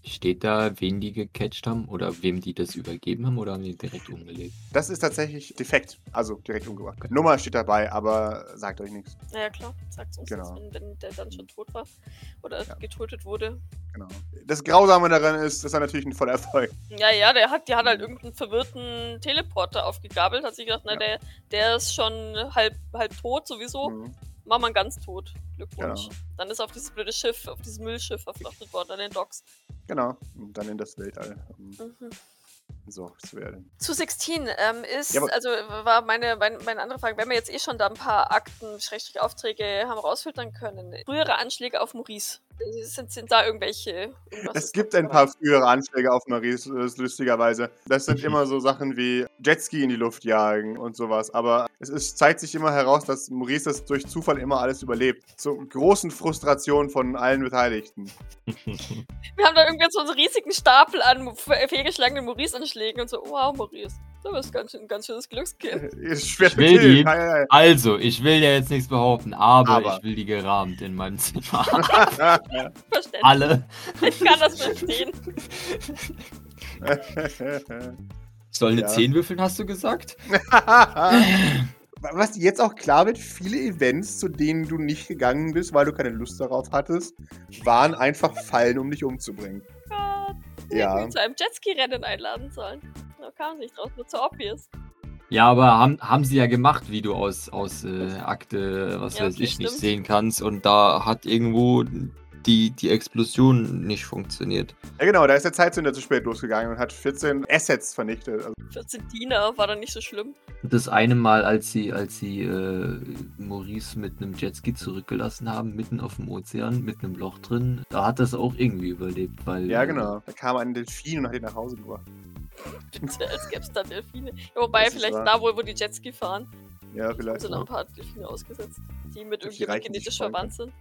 Steht da, wen die gecatcht haben oder wem die das übergeben haben oder haben die direkt umgelegt? Das ist tatsächlich defekt, also direkt umgebracht. Nummer steht dabei, aber sagt euch nichts. Ja, klar. Sagt uns Genau. das, wenn, wenn der dann schon tot war. Oder Ja. getötet wurde. Genau. Das Grausame daran ist, das war natürlich ein voller Erfolg. Ja, ja, der hat, die hat halt irgendeinen verwirrten Teleporter aufgegabelt. Hat sich gedacht, na, Ja. der, der ist schon halb, halb tot sowieso. Mhm. Mach mal ganz tot. Glückwunsch. Genau. Dann ist auf dieses blöde Schiff, auf dieses Müllschiff verfrachtet worden an den Docks. Genau. Und dann in das Weltall um Mhm. besorgt zu werden. Zu 16 ähm, ist, Ja, also war meine, meine, meine andere Frage, wenn wir jetzt eh schon da ein paar Akten, Schrägstrich Aufträge haben rausfiltern können. Frühere Anschläge auf Maurice. Sind, sind da irgendwelche. Es gibt ein paar frühere Anschläge auf Maurice, äh, lustigerweise. Das sind immer so Sachen wie Jetski in die Luft jagen und sowas. Aber es ist, zeigt sich immer heraus, dass Maurice das durch Zufall immer alles überlebt. Zur großen Frustration von allen Beteiligten. Wir haben da irgendwie so einen riesigen Stapel an fe- fehlgeschlagenen Maurice-Anschlägen und so, wow, Maurice, du bist ganz schön, ein ganz schönes Glückskind. Ich will die. Also, ich will ja jetzt nichts behaupten, aber, Aber. ich will die gerahmt in meinem Zimmer. ei. Verständlich. Alle. Ich kann das verstehen. Soll eine Ja. 10 würfeln, hast du gesagt? Was jetzt auch klar wird, viele Events, zu denen du nicht gegangen bist, weil du keine Lust darauf hattest, waren einfach Fallen, um dich umzubringen. Gott, Ja. ich zu einem Jetski-Rennen einladen sollen. Da kam nicht draus, nur zu obvious. Ja, aber haben, haben sie ja gemacht, wie du aus, aus äh, Akte, was Ja, weiß okay, ich, nicht stimmt. sehen kannst. Und da hat irgendwo die, die Explosion nicht funktioniert. Ja, genau, da ist der Zeitzünder zu spät losgegangen und hat 14 Assets vernichtet. Also, 14 Diener war dann nicht so schlimm. Das eine Mal, als sie, als sie äh, Maurice mit einem Jetski zurückgelassen haben, mitten auf dem Ozean, mit einem Loch drin, da hat das auch irgendwie überlebt, weil. ja, genau. Da kam ein Delfin und hat ihn nach Hause gebracht. Bitte, als gäbe es da Delfine. Ja, wobei, vielleicht wahr. da, wo, wo die Jetski fahren, Ja, vielleicht. Ja. ein paar Delfine ausgesetzt, die mit irgendjemandem genetisch verwandt sind.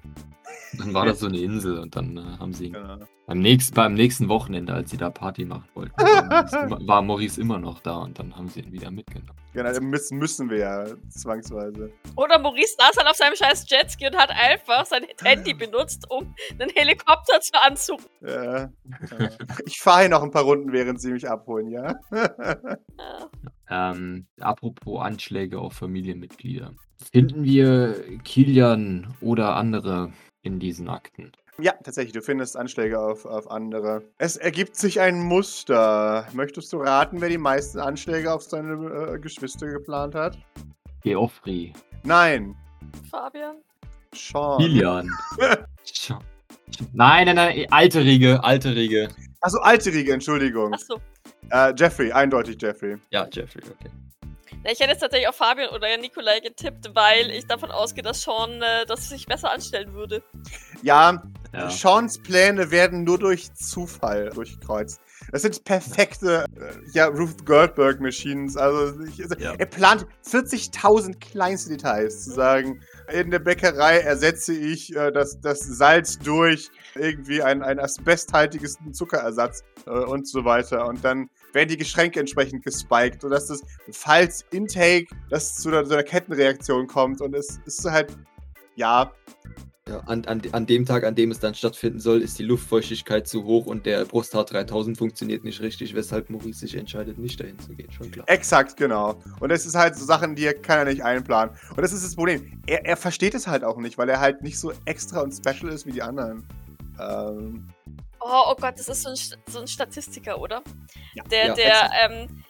Dann war das so eine Insel und dann äh, haben sie ihn Genau. beim nächsten, beim nächsten Wochenende, als sie da Party machen wollten, war Maurice immer noch da und dann haben sie ihn wieder mitgenommen. Genau, müssen, müssen wir ja zwangsweise. Oder Maurice saß halt auf seinem scheiß Jetski und hat einfach sein Handy benutzt, um einen Helikopter zu anzurufen. Ja. ja. ich fahre hier noch ein paar Runden, während sie mich abholen, ja? Ja. Ähm, apropos Anschläge auf Familienmitglieder. Finden wir Kilian oder andere in diesen Akten? Ja, tatsächlich, du findest Anschläge auf, auf andere. Es ergibt sich ein Muster. Möchtest du raten, wer die meisten Anschläge auf seine äh, Geschwister geplant hat? Geoffrey. Nein, Fabian? Sean. Kilian. Nein, nein, nein, alte Riege, alte Riege. Achso, alte Riege, Entschuldigung. Achso. Äh, Jeffrey, eindeutig Jeffrey. Ja, Jeffrey, okay. Na, ich hätte jetzt tatsächlich auf Fabian oder Nikolai getippt, weil ich davon ausgehe, dass Sean äh, das sich besser anstellen würde. Ja, Ja. Seans Pläne werden nur durch Zufall durchkreuzt. Das sind perfekte, äh, ja, Ruth Goldberg-Machines. Also, ich, also Ja. er plant 40.000 kleinste Details zu sagen. In der Bäckerei ersetze ich äh, das, das Salz durch irgendwie ein, ein asbesthaltiges Zuckerersatz äh, und so weiter. Und dann werden die Geschenke entsprechend gespiked, sodass das, falls Intake, das zu einer, so einer Kettenreaktion kommt. Und es ist halt, ja, Ja, an, an, an dem Tag, an dem es dann stattfinden soll, ist die Luftfeuchtigkeit zu hoch und der Brusthaar 3000 funktioniert nicht richtig, weshalb Maurice sich entscheidet, nicht dahin zu gehen. Schon klar. Exakt, genau. Und das ist halt so Sachen, die kann er nicht einplanen. Und das ist das Problem. Er, er versteht es halt auch nicht, weil er halt nicht so extra und special ist wie die anderen. Ähm, Oh, oh Gott, das ist so ein, so ein Statistiker, oder? Ja. Der, Ja, der ähm,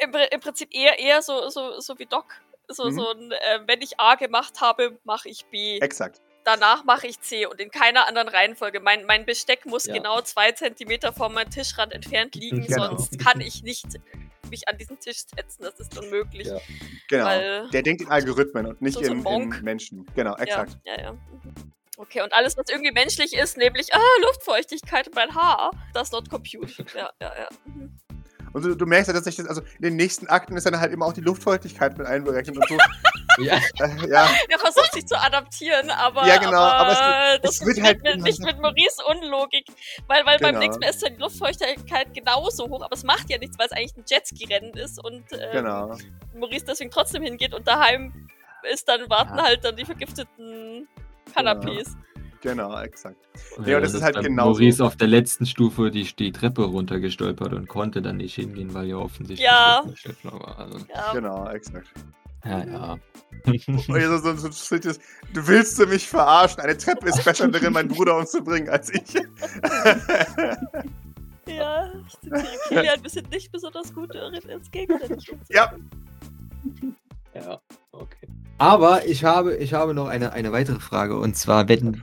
im, im Prinzip eher, eher so, so, so wie Doc. So, Mhm. so ein, äh, wenn ich A gemacht habe, mache ich B. exakt. Danach mache ich C und in keiner anderen Reihenfolge. Mein, mein Besteck muss Ja. genau zwei Zentimeter von meinem Tischrand entfernt liegen, Genau. sonst kann ich nicht mich an diesen Tisch setzen. Das ist unmöglich. Ja. Genau. Weil- der denkt in Algorithmen und nicht So- so in Menschen. Genau, exakt. Ja, ja, ja. Mhm. Okay, und alles, was irgendwie menschlich ist, nämlich ah, Luftfeuchtigkeit und mein Haar, das not compute. Ja, ja, ja. Und du, du merkst ja tatsächlich, also in den nächsten Akten ist dann halt immer auch die Luftfeuchtigkeit mit einberechnet und so. Ja, äh, ja, Er versucht sich zu adaptieren, aber, Ja, genau, aber, aber es- das es wird halt mit, nicht mit Maurice Unlogik, weil, weil beim Genau. nächsten Mal ist zwar die Luftfeuchtigkeit genauso hoch, aber es macht ja nichts, weil es eigentlich ein Jetski-Rennen ist und ähm, genau. Maurice deswegen trotzdem hingeht und daheim ist dann, warten Ja. halt dann die vergifteten Kanapés. Genau, exakt. Ja, und das ist halt genauso. Maurice auf der letzten Stufe die, die Treppe runtergestolpert und konnte dann nicht hingehen, weil ja offensichtlich Ja. das nicht war. Also, Ja. Genau, exakt. ja, ja. Also so, so, so, so, du willst du mich verarschen? Eine Treppe ist besser darin, meinen Bruder umzubringen als ich. Ja, Kilian, wir sind nicht besonders gut darin, ins Gegenseitig Ja. Ja, okay. Aber ich habe, ich habe noch eine, eine weitere Frage. Und zwar, wenn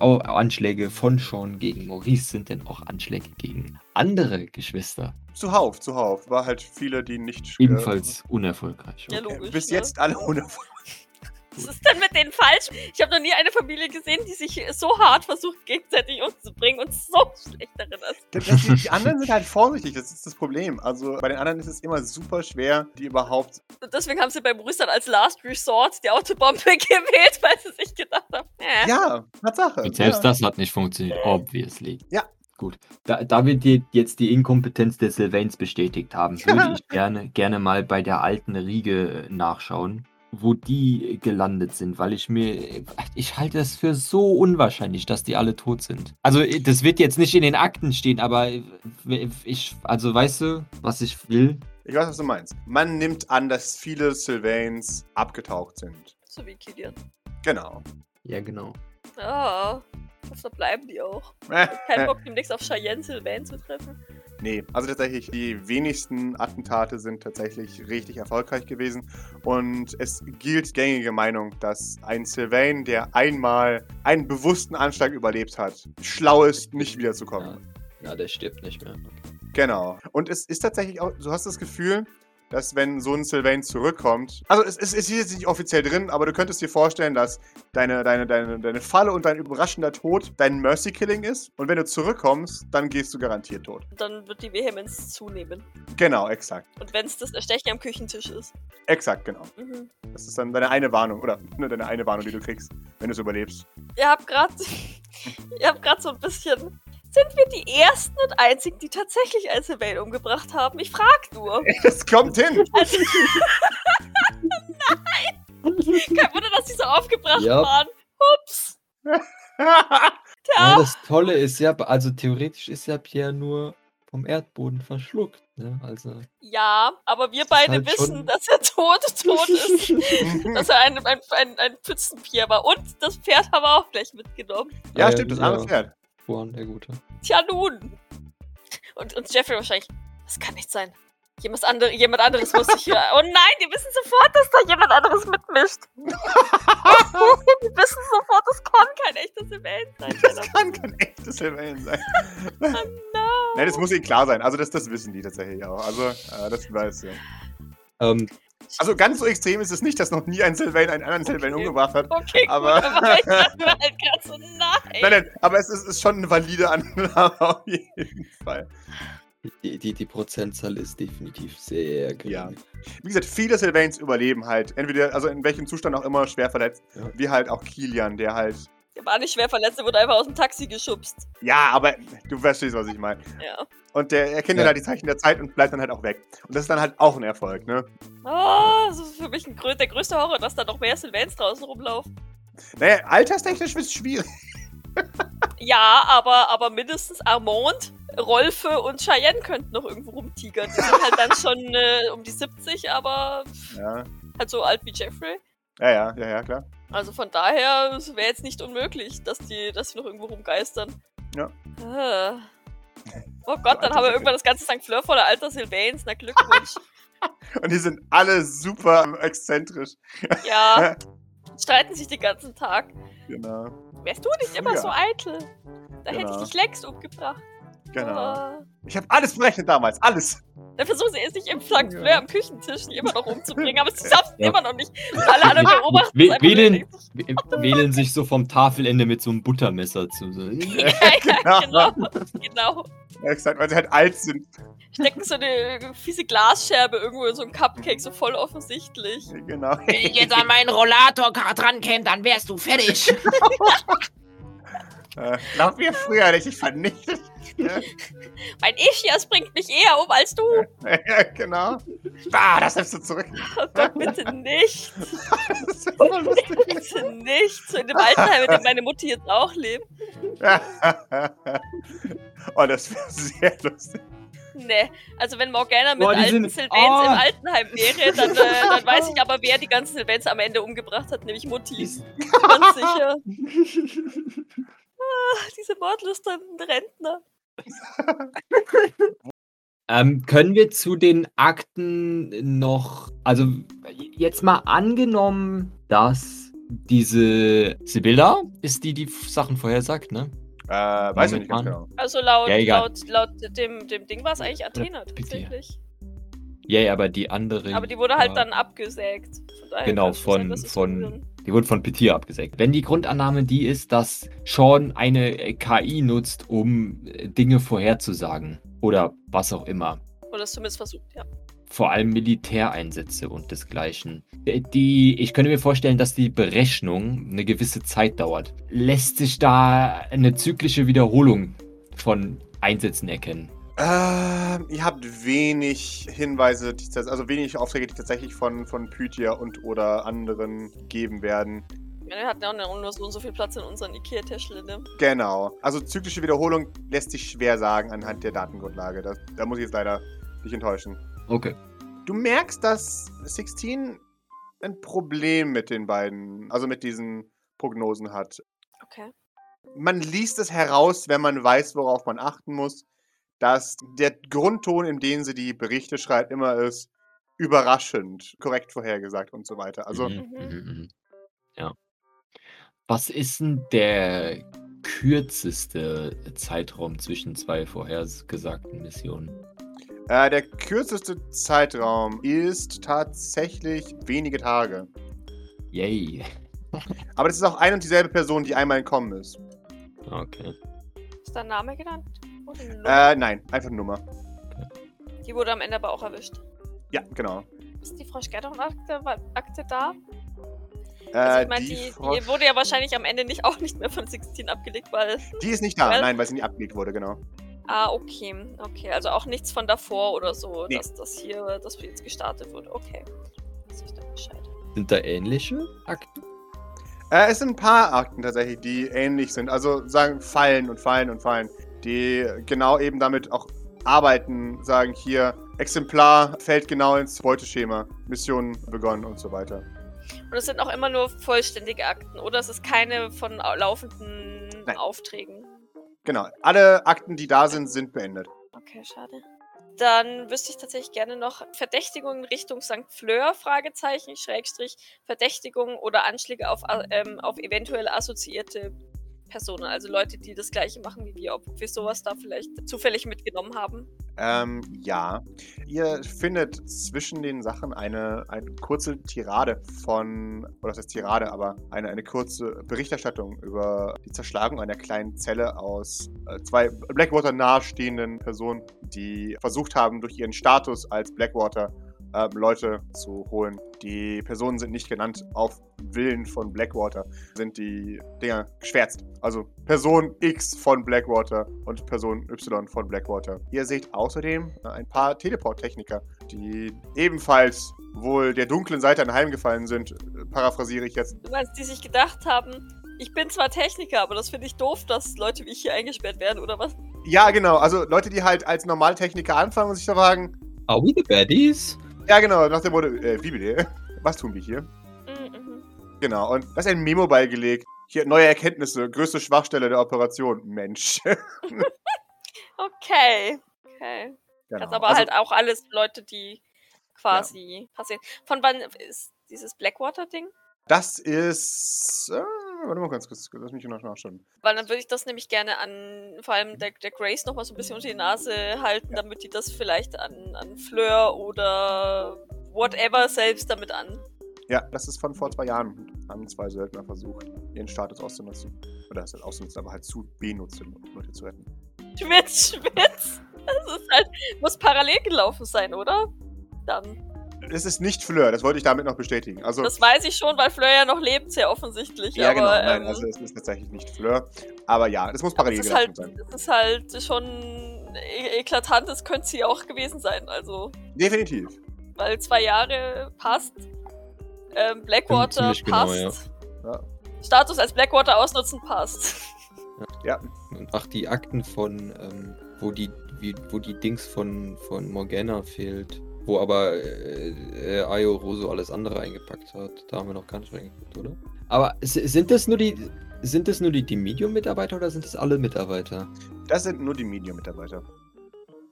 Anschläge von Sean gegen Maurice sind denn auch Anschläge gegen andere Geschwister Zuhauf, zuhauf. War halt viele, die nicht. äh, ebenfalls unerfolgreich. Ja, Okay. logisch. Bis ne? jetzt alle unerfolgreich. Was ist denn mit denen falsch? Ich habe noch nie eine Familie gesehen, die sich so hart versucht, gegenseitig umzubringen und so schlecht darin ist. Das- das- Die, die anderen sind halt vorsichtig, das ist das Problem. Also bei den anderen ist es immer super schwer, die überhaupt. Und deswegen haben sie bei Maurice dann als Last Resort die Autobombe gewählt, weil sie sich gedacht haben, äh, Ja, Tatsache. Und selbst ja. das hat nicht funktioniert, obviously. Ja. Gut. Da, da wir die, jetzt die Inkompetenz der Sylvains bestätigt haben, würde ich gerne, gerne mal bei der alten Riege nachschauen, wo die gelandet sind, weil ich mir. Ich halte es für so unwahrscheinlich, dass die alle tot sind. Also, das wird jetzt nicht in den Akten stehen, aber ich. Also, weißt du, was ich will? Ich weiß, was du meinst. Man nimmt an, dass viele Sylvains abgetaucht sind. so wie Kilian. Genau. Ja, genau. Ja, da bleiben die auch. Kein Bock, demnächst auf Cheyenne Sylvain zu treffen. Nee, also tatsächlich, die wenigsten Attentate sind tatsächlich richtig erfolgreich gewesen. Und es gilt gängige Meinung, dass ein Sylvain, der einmal einen bewussten Anschlag überlebt hat, schlau ist, nicht wiederzukommen. Ja, der stirbt nicht mehr. Genau. Und es ist tatsächlich auch, du hast das Gefühl, dass wenn so ein Sylvain zurückkommt, also es, es ist jetzt nicht offiziell drin, aber du könntest dir vorstellen, dass deine, deine, deine, deine Falle und dein überraschender Tod dein Mercy-Killing ist. Und wenn du zurückkommst, dann gehst du garantiert tot. Dann wird die Vehemenz zunehmen. Genau, exakt. Und wenn es das Erstechen am Küchentisch ist. Exakt, genau. Mhm. Das ist dann deine eine Warnung, oder ne, deine eine Warnung, die du kriegst, wenn du es überlebst. Ihr habt gerade, ihr habt gerade so ein bisschen. Sind wir die ersten und einzigen, die tatsächlich ein Sylvain umgebracht haben? Ich frag nur. Es kommt hin! Also, kein Wunder, dass sie so aufgebracht Ja. waren. Ups. Ja, das Tolle ist ja, also theoretisch ist ja Pierre nur vom Erdboden verschluckt. Ne? Also. Ja, aber wir beide halt wissen, schon- dass er tot, tot ist. dass er ein, ein, ein, ein Pfützenpier war. Und das Pferd haben wir auch gleich mitgenommen. ja, Äh, stimmt, das ja. andere Pferd. Juan, der Gute. Tja, nun. Und, und Jeffrey wahrscheinlich, das kann nicht sein. Jemand, andere, jemand anderes muss sich hier. Oh nein, die wissen sofort, dass da jemand anderes mitmischt. die wissen sofort, das kann kein echtes Event sein. Das kann kein echtes Sylvain sein. Oh no. Nein, das muss ihnen klar sein. Also das, das wissen die tatsächlich auch. Also, äh, das weiß ich. Ähm, Also ganz so extrem ist es nicht, dass noch nie ein Sylvain einen anderen Sylvain Okay. umgebracht hat. Okay, gut, Aber- aber, ich dachte halt gerade so, nein. Nein, nein, aber es ist, ist schon eine valide Annahme auf jeden Fall. Die, die, die Prozentzahl ist definitiv sehr gering. Ja. Wie gesagt, viele Sylvains überleben halt. Entweder, also in welchem Zustand auch immer, schwer verletzt. Ja. Wie halt auch Kilian, der halt. Der war nicht schwer verletzt, der wurde einfach aus dem Taxi geschubst. Ja, aber du verstehst, was ich meine. Ja. Und der erkennt Ja. dann halt die Zeichen der Zeit und bleibt dann halt auch weg. Und das ist dann halt auch ein Erfolg, ne? Oh, das ist für mich ein der größte Horror, dass da noch mehr Sylvains draußen rumlaufen. Naja, alterstechnisch wird es schwierig. Ja, aber, aber mindestens Armand, Rolfe und Cheyenne könnten noch irgendwo rumtigern. Die sind halt dann schon äh, um die 70, aber Ja, halt so alt wie Jeffrey. ja, ja, ja, ja klar. Also von daher wäre jetzt nicht unmöglich, dass die, dass die noch irgendwo rumgeistern. Ja. Ah. Oh Gott, dann haben wir irgendwann das ganze St. Fleur voller alter Sylvains. Na Glückwunsch. Und die sind alle super exzentrisch. ja. Streiten sich den ganzen Tag. Genau, Wärst du nicht immer Früher. so eitel? Da hätte ich Genau. dich längst umgebracht. Genau. Ich habe alles berechnet damals, alles. Dann versuchen sie es nicht im St. Ja. Am Küchentisch immer noch umzubringen, aber sie schaffen es Ja. immer noch nicht. Alle anderen beobachten We- wählen- sich, W- Wählen sich so vom Tafelende mit so einem Buttermesser zu. Ja, ja, genau. genau. Ja, gesagt, weil sie halt alt sind. Stecken so eine fiese Glasscherbe irgendwo in so ein Cupcake, so voll offensichtlich. Genau. Wenn ich jetzt an meinen Rollator dran käme, dann wärst du fertig. Äh, glaub mir früher nicht, ich vernichtet. Mein Ischias bringt mich eher um als du. ja, genau. Ah, das nimmst du zurück. Oh Gott, bitte nicht. Das ist voll lustig. Bitte nicht. So in dem Altenheim, in dem meine Mutti jetzt auch lebt. oh, das wäre sehr lustig. Nee. Also wenn Morgana mit Boah, alten sind- Sylvains Oh. im Altenheim wäre, dann, äh, dann weiß ich aber, wer die ganzen Sylvains am Ende umgebracht hat, nämlich Mutti. Ganz sicher. Ah, diese mordlusternden Rentner. Ähm, können wir zu den Akten noch, also jetzt mal angenommen, dass diese Sibylla ist die, die Sachen vorhersagt, ne? Äh, weiß ich nicht ganz genau. Also laut, Ja, laut, laut dem, dem Ding war es eigentlich Athena tatsächlich. Ja, ja, aber die andere. Aber die wurde halt dann abgesägt. Genau, von- von-. Die wurde von Petir abgesägt. Wenn die Grundannahme die ist, dass Sean eine äh, KI nutzt, um äh, Dinge vorherzusagen oder was auch immer, Oder es zumindest versucht, ja. vor allem Militäreinsätze und desgleichen. Äh, Die, ich könnte mir vorstellen, dass die Berechnung eine gewisse Zeit dauert. Lässt sich da eine zyklische Wiederholung von Einsätzen erkennen? Ähm, ihr habt wenig Hinweise, die, also wenig Aufträge, die tatsächlich von, von Pythia und oder anderen gegeben werden. Wir hatten ja auch nur so und so viel Platz in unseren Ikea-Täschchen, ne? Genau. Also zyklische Wiederholung lässt sich schwer sagen anhand der Datengrundlage. Das, da muss ich jetzt leider dich enttäuschen. Okay. Du merkst, dass 16 ein Problem mit den beiden, also mit diesen Prognosen hat. Okay. Man liest es heraus, wenn man weiß, worauf man achten muss, dass der Grundton, in dem sie die Berichte schreibt, immer ist überraschend, korrekt vorhergesagt und so weiter. Also Mhm, Mhm. mhm, mhm. Ja. Was ist denn der kürzeste Zeitraum zwischen zwei vorhergesagten Missionen? äh, der kürzeste Zeitraum ist tatsächlich wenige Tage. Yay. Aber das ist auch ein und dieselbe Person, die einmal entkommen ist. Okay. Ist dein Name genannt? Eine Nummer? Äh, nein, einfach Nummer. Die wurde am Ende aber auch erwischt. Ja, genau. Ist die Frau Skerdown-Akte Akte da? Äh, Also ich meine, die, die, die, wurde ja wahrscheinlich am Ende nicht auch nicht mehr von 16 abgelegt, weil. die ist nicht da, Well- nein, weil sie nie abgelegt wurde, genau. Ah, okay. Okay, also auch nichts von davor oder so, Nee. dass das hier, dass jetzt gestartet wird. Okay. Ich dann Bescheid. Sind da ähnliche Akten? Äh, es sind ein paar Akten tatsächlich, die ähnlich sind. Also sagen Fallen und Fallen und Fallen, die genau eben damit auch arbeiten, sagen hier, Exemplar fällt genau ins Beuteschema, Mission begonnen und so weiter. Und es sind auch immer nur vollständige Akten, oder? Es ist keine von au- laufenden Nein. Aufträgen. Genau, alle Akten, die da sind, sind beendet. Okay, schade. Dann wüsste ich tatsächlich gerne noch Verdächtigungen Richtung St. Fleur, Fragezeichen, Schrägstrich, Verdächtigungen oder Anschläge auf, a- ähm, auf eventuell assoziierte Personen, also Leute, die das gleiche machen wie wir, ob wir sowas da vielleicht zufällig mitgenommen haben. Ähm, ja. Ihr findet zwischen den Sachen eine, eine kurze Tirade von, oder das heißt Tirade, aber eine, eine kurze Berichterstattung über die Zerschlagung einer kleinen Zelle aus äh, zwei Blackwater nahestehenden Personen, die versucht haben, durch ihren Status als Blackwater ähm, Leute zu holen. Die Personen sind nicht genannt. Auf Willen von Blackwater sind die Dinger geschwärzt. Also Person X von Blackwater und Person Y von Blackwater. Ihr seht außerdem äh, ein paar Teleport-Techniker, die ebenfalls wohl der dunklen Seite anheimgefallen sind. Äh, Paraphrasiere ich jetzt. Du meinst, die sich gedacht haben, ich bin zwar Techniker, aber das finde ich doof, dass Leute wie ich hier eingesperrt werden, oder was? Ja, genau. Also Leute, die halt als Normaltechniker anfangen und sich da fragen, Are we the baddies? Ja genau, nach dem Motto, äh, wie bitte? Was tun wir hier? Mhm, mhm. Genau, und da ist ein Memo beigelegt. Hier, neue Erkenntnisse, größte Schwachstelle der Operation. Mensch. Okay. Okay. genau. Das aber Also, halt auch alles Leute, die quasi passieren. Von wann ist dieses Blackwater-Ding? Das ist. Äh, warte mal ganz kurz, lass mich noch nachschauen. Weil dann würde ich das nämlich gerne an vor allem der, der Grace nochmal so ein bisschen unter die Nase halten, damit die das vielleicht an, an Fleur oder whatever selbst damit an. Ja, das ist von vor zwei Jahren. Haben zwei Söldner versucht, ihren Status auszunutzen. Oder das auszunutzen, aber halt zu benutzen, um Leute zu retten. Schwitz, Schwitz. Das ist halt, muss parallel gelaufen sein, oder? Dann. Es ist nicht Fleur, das wollte ich damit noch bestätigen. Also, Das weiß ich schon, weil Fleur ja noch lebt, sehr offensichtlich. ja, aber, genau. Nein, ähm, also es ist tatsächlich nicht Fleur. Aber ja, es muss parallel es halt, sein. es ist halt schon e eklatant, das könnte sie auch gewesen sein. Also, Definitiv. weil zwei Jahre passt. Ähm, Blackwater genau, passt. Ja. Status als Blackwater ausnutzen passt. Ja, Und Ach, die Akten von, ähm, wo die, wie, wo die Dings von, von Morgana fehlt. Wo aber äh, äh, Ayo Roso alles andere eingepackt hat. Da haben wir noch gar nicht reingeguckt, oder? Aber sind das nur die. Sind das nur die, die Medium-Mitarbeiter oder sind das alle Mitarbeiter? das sind nur die Medium-Mitarbeiter.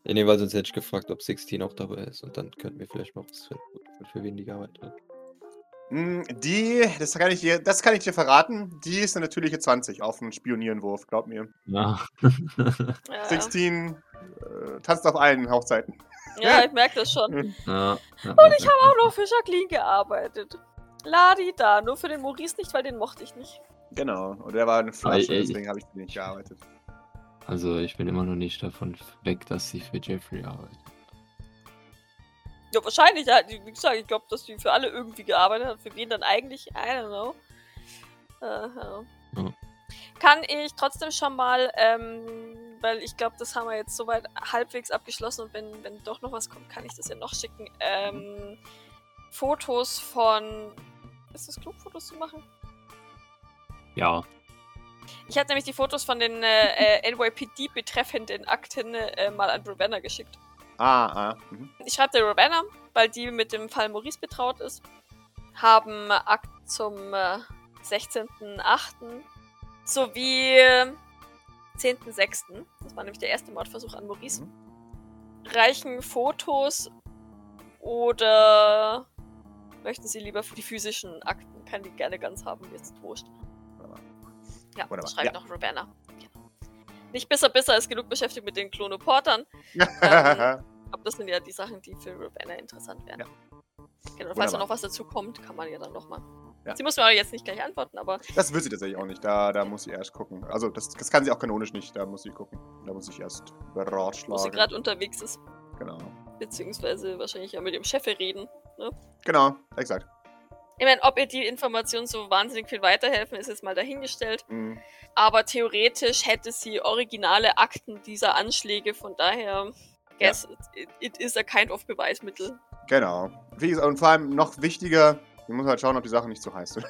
Ja, nee, weil sonst hätte ich gefragt, ob 16 auch dabei ist und dann könnten wir vielleicht noch was finden, für wen die gearbeitet hat. Mm, Die, das kann, ich dir, das kann ich dir verraten, die ist eine natürliche 20 auf einen Spionierenwurf, glaub mir. Ja, 16 äh, tanzt auf allen Hochzeiten. Ja ich merke das schon. ja. Und Ich habe auch noch für Jacqueline gearbeitet. Ladi da, nur für den Maurice nicht, weil den mochte ich nicht. Genau, und der war eine Flasche, deswegen habe ich nicht gearbeitet. Also ich bin immer noch nicht davon weg, dass sie für Jeffrey arbeitet. Ja, wahrscheinlich. Wie gesagt, ich glaube, dass die für alle irgendwie gearbeitet hat. Für wen dann eigentlich? I don't know. Ja. Ja. Kann ich trotzdem schon mal, ähm, weil ich glaube, das haben wir jetzt soweit halbwegs abgeschlossen und wenn, wenn doch noch was kommt, kann ich das ja noch schicken. Ähm, Fotos von. Ist es klug, Fotos zu machen? Ja. Ich hatte nämlich die Fotos von den äh, äh, NYPD betreffenden Akten äh, mal an Ravenna geschickt. Ah, ah. Mhm. Ich schreibe der Ravenna, weil die mit dem Fall Maurice betraut ist. Haben Akt zum äh, 16.8. sowie 10.6. Das war nämlich der erste Mordversuch an Maurice. Reichen Fotos oder möchten Sie lieber für die physischen Akten? Kann die gerne ganz haben, es wurscht. Wunderbar. Ja, Wunderbar, das schreibt ja. noch Ravenna. Genau. Nicht bisser bisser ist genug beschäftigt mit den Klonoportern. Ähm, Aber das sind ja die Sachen, die für Ravenna interessant wären. Ja. Genau, falls da noch was dazu kommt, kann man ja dann nochmal. Ja. Sie muss mir aber jetzt nicht gleich antworten, aber das wird sie tatsächlich auch nicht. Da, da muss sie erst gucken. Also, das, das kann sie auch kanonisch nicht. Da muss sie gucken. Da muss ich erst wo sie beratschlagen. gerade unterwegs ist. Genau. Beziehungsweise wahrscheinlich ja mit dem Chef reden. Genau, exakt. Ich meine, ob ihr die Informationen so wahnsinnig viel weiterhelfen, ist jetzt mal dahingestellt. Mhm. Aber theoretisch hätte sie originale Akten dieser Anschläge, von daher, guess it, it is a kind of Beweismittel. Genau. Und vor allem noch wichtiger, wir müssen halt schauen, ob die Sachen nicht zu heiß sind.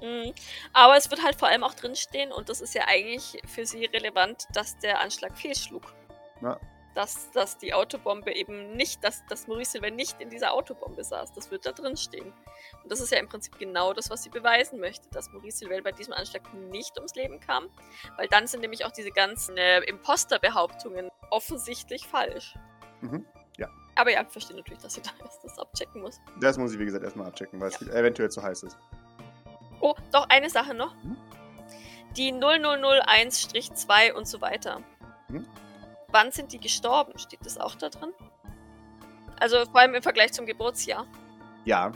Mhm. Aber es wird halt vor allem auch drinstehen, und das ist ja eigentlich für sie relevant, dass der Anschlag fehlschlug. Ja. Dass, dass die Autobombe eben nicht, dass, dass Maurice Silver nicht in dieser Autobombe saß. Das wird da drin stehen. Und das ist ja im Prinzip genau das, was sie beweisen möchte, dass Maurice Silver bei diesem Anschlag nicht ums Leben kam. Weil dann sind nämlich auch diese ganzen äh, Imposter-Behauptungen offensichtlich falsch. Mhm. Ja. Aber ja, ich verstehe natürlich, dass sie da erst das abchecken muss. Das muss ich, wie gesagt, erstmal abchecken, weil es eventuell zu heiß ist. Oh, doch eine Sache noch. Hm? Die 0001-2 und so weiter. Hm? wann sind die gestorben? Steht das auch da drin? Also vor allem im Vergleich zum Geburtsjahr. Ja.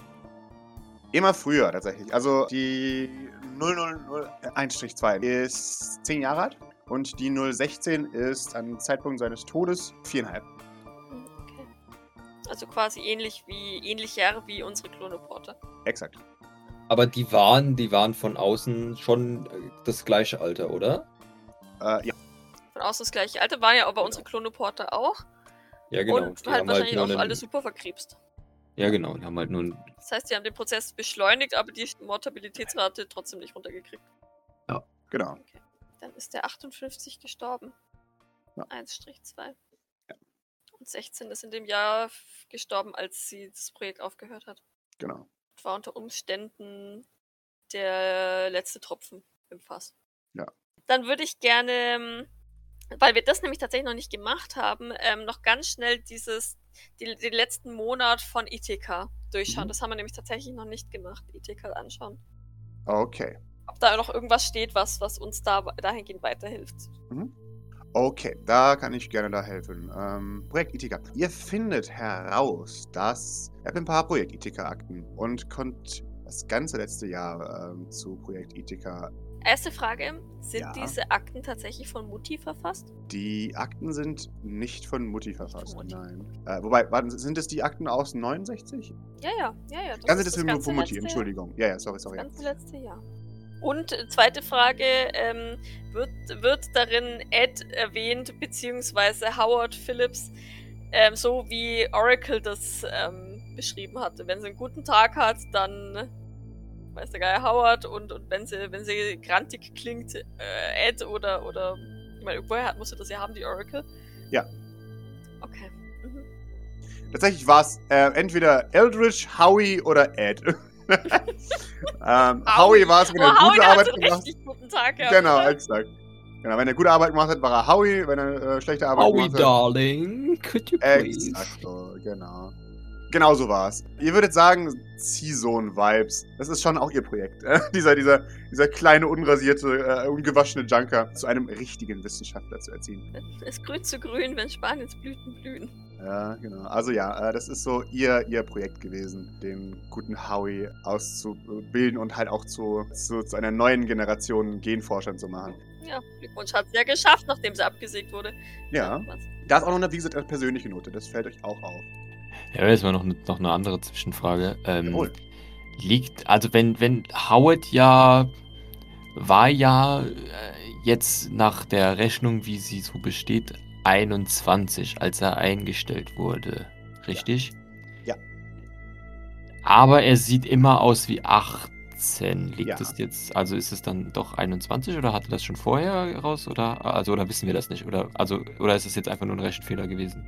Immer früher tatsächlich. Also die 001-2 ist 10 Jahre alt und die 016 ist am Zeitpunkt seines Todes viereinhalb. Okay. Also quasi ähnlich wie ähnlich Jahre wie unsere Klonoporte. Exakt. Aber die waren, die waren von außen schon äh, das gleiche Alter, oder? Äh, ja, Von außen das gleiche Alter waren ja aber unsere Klonoporte auch. Ja, genau. und die halt haben wahrscheinlich nur auch einen- alle super verkrebst. Ja, genau. Die haben halt nur einen Das heißt, sie haben den Prozess beschleunigt, aber die Mortabilitätsrate trotzdem nicht runtergekriegt. genau. Dann ist der 58 gestorben. Ja. 1-2. Und 16 ist in dem Jahr gestorben, als sie das Projekt aufgehört hat. Genau. War unter Umständen der letzte Tropfen im Fass. Ja. Dann würde ich gerne, ähm, weil wir das nämlich tatsächlich noch nicht gemacht haben, ähm, noch ganz schnell dieses, die, den letzten Monat von ITK durchschauen. Mhm. Das haben wir nämlich tatsächlich noch nicht gemacht, ITK anschauen. Okay. Ob da noch irgendwas steht, was, was uns da dahingehend weiterhilft. Okay, da kann ich gerne da helfen. Ähm, Projekt Ithika. Ihr findet heraus, dass ihr habt ein paar Projekt Ithika-Akten und konnt das ganze letzte Jahr ähm, zu Projekt Ithika. Erste Frage, sind Ja. diese Akten tatsächlich von Mutti verfasst? Die Akten sind nicht von Mutti verfasst, Mutti. nein. Äh, wobei, warten, sind es die Akten aus 69? Ja, ja, ja, ja. Das Dann ist es das von, ganze von Mutti, Entschuldigung. Ja, ja, sorry, Das sorry. ja. ganze letzte Jahr. Und zweite Frage, ähm, wird, wird darin Ed erwähnt, beziehungsweise Howard Phillips, ähm, so wie Oracle das ähm, beschrieben hatte. Wenn sie einen guten Tag hat, dann weiß der Geier Howard und, und wenn sie, wenn sie grantig klingt, äh, Ed oder, oder ich meine, woher hat, musste das ja haben, die Oracle? Ja. Okay. Mhm. Tatsächlich war es äh, entweder Eldridge, Howie oder Ed. ähm, Howie war es, wenn Oh, er Howie gute hat Arbeit gemacht Tag gehabt. Genau, exakt. Genau, wenn er gute Arbeit gemacht hat, war er Howie. Wenn er äh, schlechte Arbeit Howie, gemacht hat. darling, could you please? Exakt, genau. Genau so war es. Ihr würdet sagen, Ziehsohn-Vibes. Das ist schon auch ihr Projekt. Äh? dieser, dieser, dieser kleine, unrasierte, äh, ungewaschene Junker zu einem richtigen Wissenschaftler zu erziehen. Es grün zu grün, wenn Spaniens Blüten blühen. Ja, genau. Also ja, äh, das ist so ihr, ihr Projekt gewesen, den guten Howie auszubilden und halt auch zu, zu, zu einer neuen Generation Genforschern zu machen. Ja, Glückwunsch, hat sie ja geschafft, nachdem sie abgesägt wurde. Ja. was? Da ist auch noch eine, wie gesagt, eine persönliche Note. Das fällt euch auch auf. Ja, jetzt mal noch, ne- noch eine andere Zwischenfrage. Ähm, liegt, also wenn, wenn Howard ja war ja äh, jetzt nach der Rechnung, wie sie so besteht, 21, als er eingestellt wurde. Richtig? Ja. Aber er sieht immer aus wie 18. Liegt Ja. das jetzt, also ist es dann doch 21 oder hatte das schon vorher raus? Oder also oder wissen wir das nicht? Oder also oder ist es jetzt einfach nur ein Rechtfehler gewesen?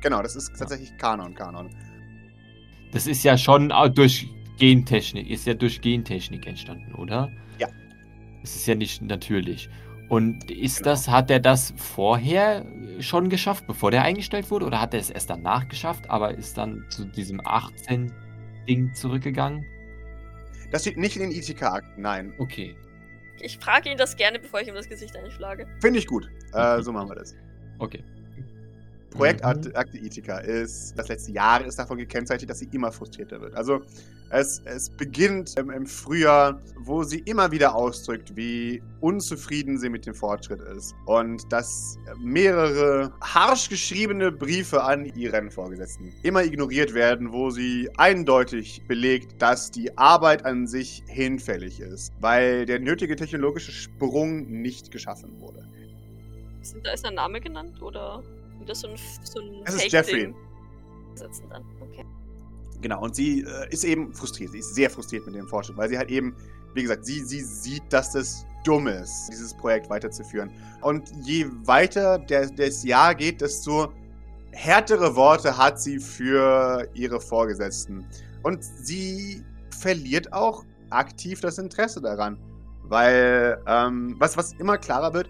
Genau, das ist tatsächlich Kanon, Kanon. Das ist ja schon durch Gentechnik, ist ja durch Gentechnik entstanden, oder? Ja. Es ist ja nicht natürlich. Und ist Genau. das, hat er das vorher schon geschafft, bevor der eingestellt wurde, oder hat er es erst danach geschafft, aber ist dann zu diesem 18-Ding zurückgegangen? Das steht nicht in den ITK-Akten, nein. Okay. Ich frage ihn das gerne, bevor ich ihm das Gesicht einschlage. Finde ich gut. Äh, so machen wir das. Okay. Projektakte Mhm. Akte Ithika ist, das letzte Jahr ist davon gekennzeichnet, dass sie immer frustrierter wird. Also es, es beginnt im, im Frühjahr, wo sie immer wieder ausdrückt, wie unzufrieden sie mit dem Fortschritt ist. Und dass mehrere harsch geschriebene Briefe an ihren Vorgesetzten immer ignoriert werden, wo sie eindeutig belegt, dass die Arbeit an sich hinfällig ist, weil der nötige technologische Sprung nicht geschaffen wurde. Sind, da ist ein Name genannt oder ist das so ein, so ein Es ist? Jeffrey. Setzen dann. Okay. Genau, und sie äh, ist eben frustriert. Sie ist sehr frustriert mit dem Fortschritt, weil sie halt eben, wie gesagt, sie, sie sieht, dass das dumm ist, dieses Projekt weiterzuführen. Und je weiter der, das Jahr geht, desto härtere Worte hat sie für ihre Vorgesetzten. Und sie verliert auch aktiv das Interesse daran. Weil, ähm, was, was immer klarer wird,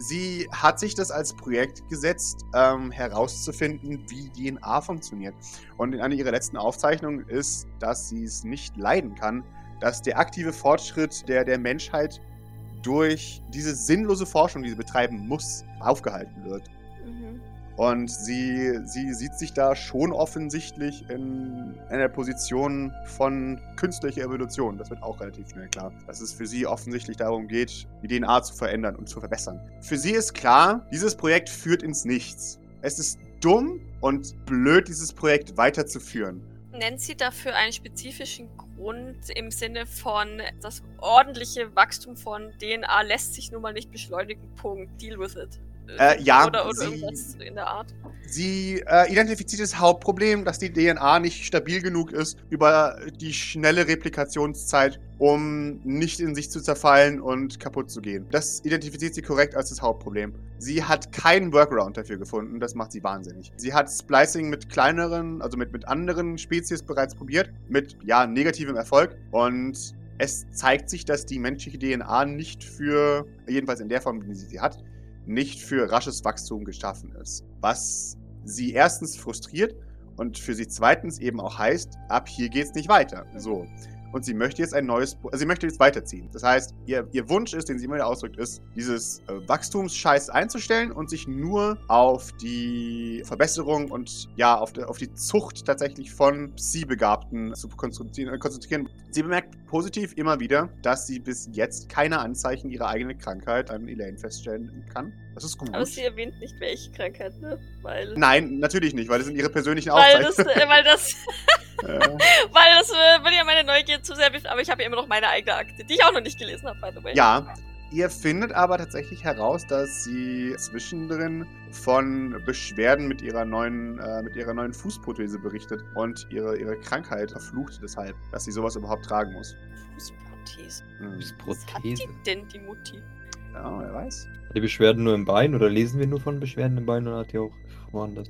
sie hat sich das als Projekt gesetzt, ähm, herauszufinden, wie DNA funktioniert. Und in einer ihrer letzten Aufzeichnungen ist, dass sie es nicht leiden kann, dass der aktive Fortschritt der, der Menschheit durch diese sinnlose Forschung, die sie betreiben muss, aufgehalten wird. Mhm. Und sie, sie sieht sich da schon offensichtlich in einer Position von künstlicher Evolution. Das wird auch relativ schnell klar. Dass es für sie offensichtlich darum geht, die DNA zu verändern und zu verbessern. Für sie ist klar, dieses Projekt führt ins Nichts. Es ist dumm und blöd, dieses Projekt weiterzuführen. Nennt sie dafür einen spezifischen Grund im Sinne von, das ordentliche Wachstum von DNA lässt sich nun mal nicht beschleunigen. Punkt. Deal with it. Äh, ja, Oder, oder sie- irgendwas in der Art. Sie äh, identifiziert das Hauptproblem, dass die DNA nicht stabil genug ist über die schnelle Replikationszeit, um nicht in sich zu zerfallen und kaputt zu gehen. Das identifiziert sie korrekt als das Hauptproblem. Sie hat keinen Workaround dafür gefunden, das macht sie wahnsinnig. Sie hat Splicing mit kleineren, also mit, mit anderen Spezies bereits probiert, mit ja, negativem Erfolg und es zeigt sich, dass die menschliche DNA nicht für, jedenfalls in der Form, wie sie sie hat, nicht für rasches Wachstum geschaffen ist. Was sie erstens frustriert und für sie zweitens eben auch heißt, ab hier geht's nicht weiter. So. Und sie möchte jetzt ein neues, also sie möchte jetzt weiterziehen. Das heißt, ihr, ihr Wunsch ist, den sie immer wieder ausdrückt, ist, dieses äh, Wachstumsscheiß einzustellen und sich nur auf die Verbesserung und ja, auf, die- auf die Zucht tatsächlich von Psi-Begabten zu konzentrieren, äh, konzentrieren. Sie bemerkt positiv immer wieder, dass sie bis jetzt keine Anzeichen ihrer eigenen Krankheit an Elaine feststellen kann. Das ist gut. Aber sie erwähnt nicht, welche Krankheit, ne? Weil. Nein, natürlich nicht, weil das sind ihre persönlichen Weil das, Auszeichnungen. äh, weil das, Äh, weil das äh, würde ja meine Neugier zu sehr Aber ich habe ja immer noch meine eigene Akte, die ich auch noch nicht gelesen habe, by the way. ja, ihr findet aber tatsächlich heraus, dass sie zwischendrin von Beschwerden mit ihrer neuen, äh, mit ihrer neuen Fußprothese berichtet und ihre, ihre Krankheit verflucht deshalb, dass sie sowas überhaupt tragen muss. Fußprothese. Hm. Was hat Prothese. die denn, die Mutti? Ja, wer weiß. Hat die Beschwerden nur im Bein oder lesen wir nur von Beschwerden im Bein oder hat die auch woanders?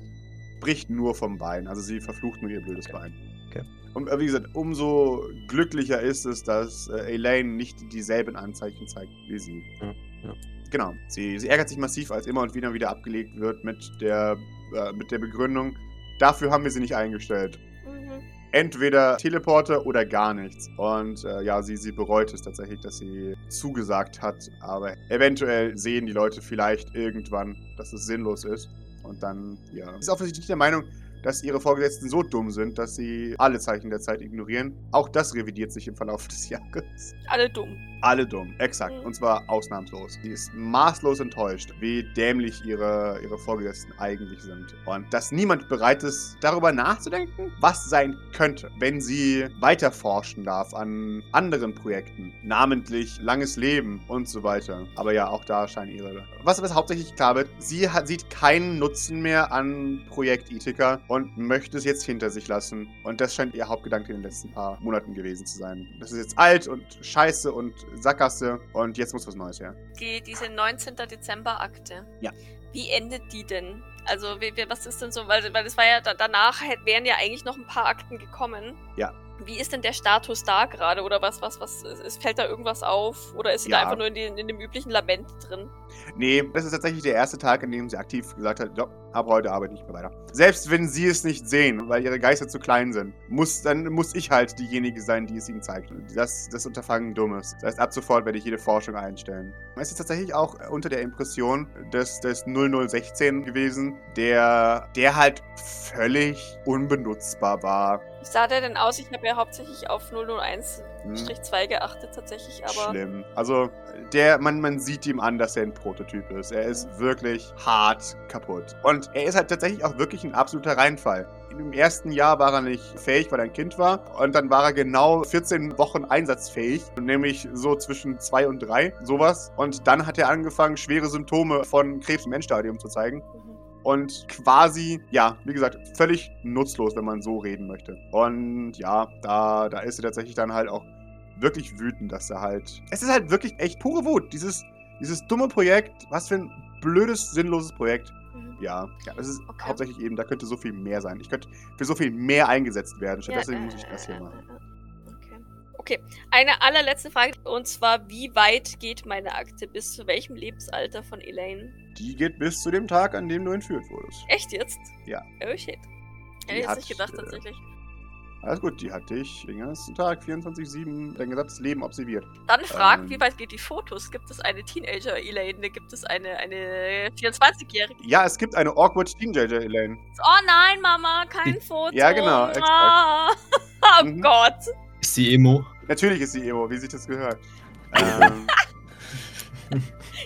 Bricht nur vom Bein, also sie verflucht nur ihr blödes Okay. Bein. Okay. Und äh, wie gesagt, umso glücklicher ist es, dass äh, Elaine nicht dieselben Anzeichen zeigt wie sie. Ja, ja. Genau. Sie, sie ärgert sich massiv, als immer und wieder wieder abgelegt wird mit der, äh, mit der Begründung, dafür haben wir sie nicht eingestellt. Mhm. Entweder Teleporter oder gar nichts. Und äh, ja, sie, sie bereut es tatsächlich, dass sie zugesagt hat. Aber eventuell sehen die Leute vielleicht irgendwann, dass es sinnlos ist. Und dann, ja. Sie ist offensichtlich der Meinung, dass ihre Vorgesetzten so dumm sind, dass sie alle Zeichen der Zeit ignorieren. Auch das revidiert sich im Verlauf des Jahres. Alle dumm. Alle dumm, exakt. Mhm. Und zwar ausnahmslos. Sie ist maßlos enttäuscht, wie dämlich ihre, ihre Vorgesetzten eigentlich sind. Und dass niemand bereit ist, darüber nachzudenken, was sein könnte, wenn sie weiter forschen darf an anderen Projekten, namentlich langes Leben und so weiter. Aber ja, auch da scheinen ihre. Was aber hauptsächlich klar wird, sie hat, sieht keinen Nutzen mehr an Projekt Ithika und möchte es jetzt hinter sich lassen. Und das scheint ihr Hauptgedanke in den letzten paar Monaten gewesen zu sein. Das ist jetzt alt und scheiße und Sackgasse und jetzt muss was Neues her. Die, diese 19. Dezember-Akte. Ja. Wie endet die denn? Also, wie, wie, was ist denn so? Weil, weil es war ja, da, danach hätt- wären ja eigentlich noch ein paar Akten gekommen. Ja. Wie ist denn der Status da gerade? Oder was, was, was, ist, fällt da irgendwas auf? Oder ist sie Ja. da einfach nur in, die, in dem üblichen Lament drin? Nee, das ist tatsächlich der erste Tag, an dem sie aktiv gesagt hat, ja, ab heute arbeite ich nicht mehr weiter. Selbst wenn sie es nicht sehen, weil ihre Geister zu klein sind, muss, dann muss ich halt diejenige sein, die es ihnen zeigt. Das, das Unterfangen dumm ist. Das heißt, ab sofort werde ich jede Forschung einstellen. Es ist tatsächlich auch unter der Impression des, des 0016 gewesen, der, der halt völlig unbenutzbar war. Wie sah der denn aus? Ich habe ja hauptsächlich auf 001 Hm. 2 geachtet tatsächlich, aber Schlimm. Also, der, man, man sieht ihm an, dass er ein Prototyp ist. Er ist wirklich hart kaputt. Und er ist halt tatsächlich auch wirklich ein absoluter Reinfall. Im ersten Jahr war er nicht fähig, weil er ein Kind war. Und dann war er genau 14 Wochen einsatzfähig. Nämlich so zwischen zwei und drei, sowas. Und dann hat er angefangen, schwere Symptome von Krebs im Endstadium zu zeigen mhm. und quasi, ja, wie gesagt, völlig nutzlos, wenn man so reden möchte. Und ja, da, da ist er tatsächlich dann halt auch wirklich wütend, dass er halt. Es ist halt wirklich echt pure Wut. Dieses, dieses dumme Projekt, was für ein blödes, sinnloses Projekt. Ja, ja, das ist Okay. hauptsächlich eben, da könnte so viel mehr sein. Ich könnte für so viel mehr eingesetzt werden. Ja, Stattdessen äh, muss ich das hier äh, machen. äh, äh. Okay. Okay. Eine allerletzte Frage und zwar: Wie weit geht meine Akte? Bis zu welchem Lebensalter von Elaine? Die geht bis zu dem Tag, an dem du entführt wurdest. Echt jetzt? Ja. Oh shit. Hätte ich jetzt nicht gedacht, äh, tatsächlich. Alles gut, die hatte ich den ganzen Tag, 24-7, dein gesamtes Leben observiert. Dann frag, Ähm. wie weit geht die Fotos? Gibt es eine Teenager-Elaine? Gibt es eine, eine 24-Jährige? Ja, es gibt eine awkward Teenager, Elaine. Oh nein, Mama, kein Foto. Ja, genau, exakt. Ah. Oh Mhm. Gott. Ist die Emo? Natürlich ist sie Emo, wie sich das gehört. ähm,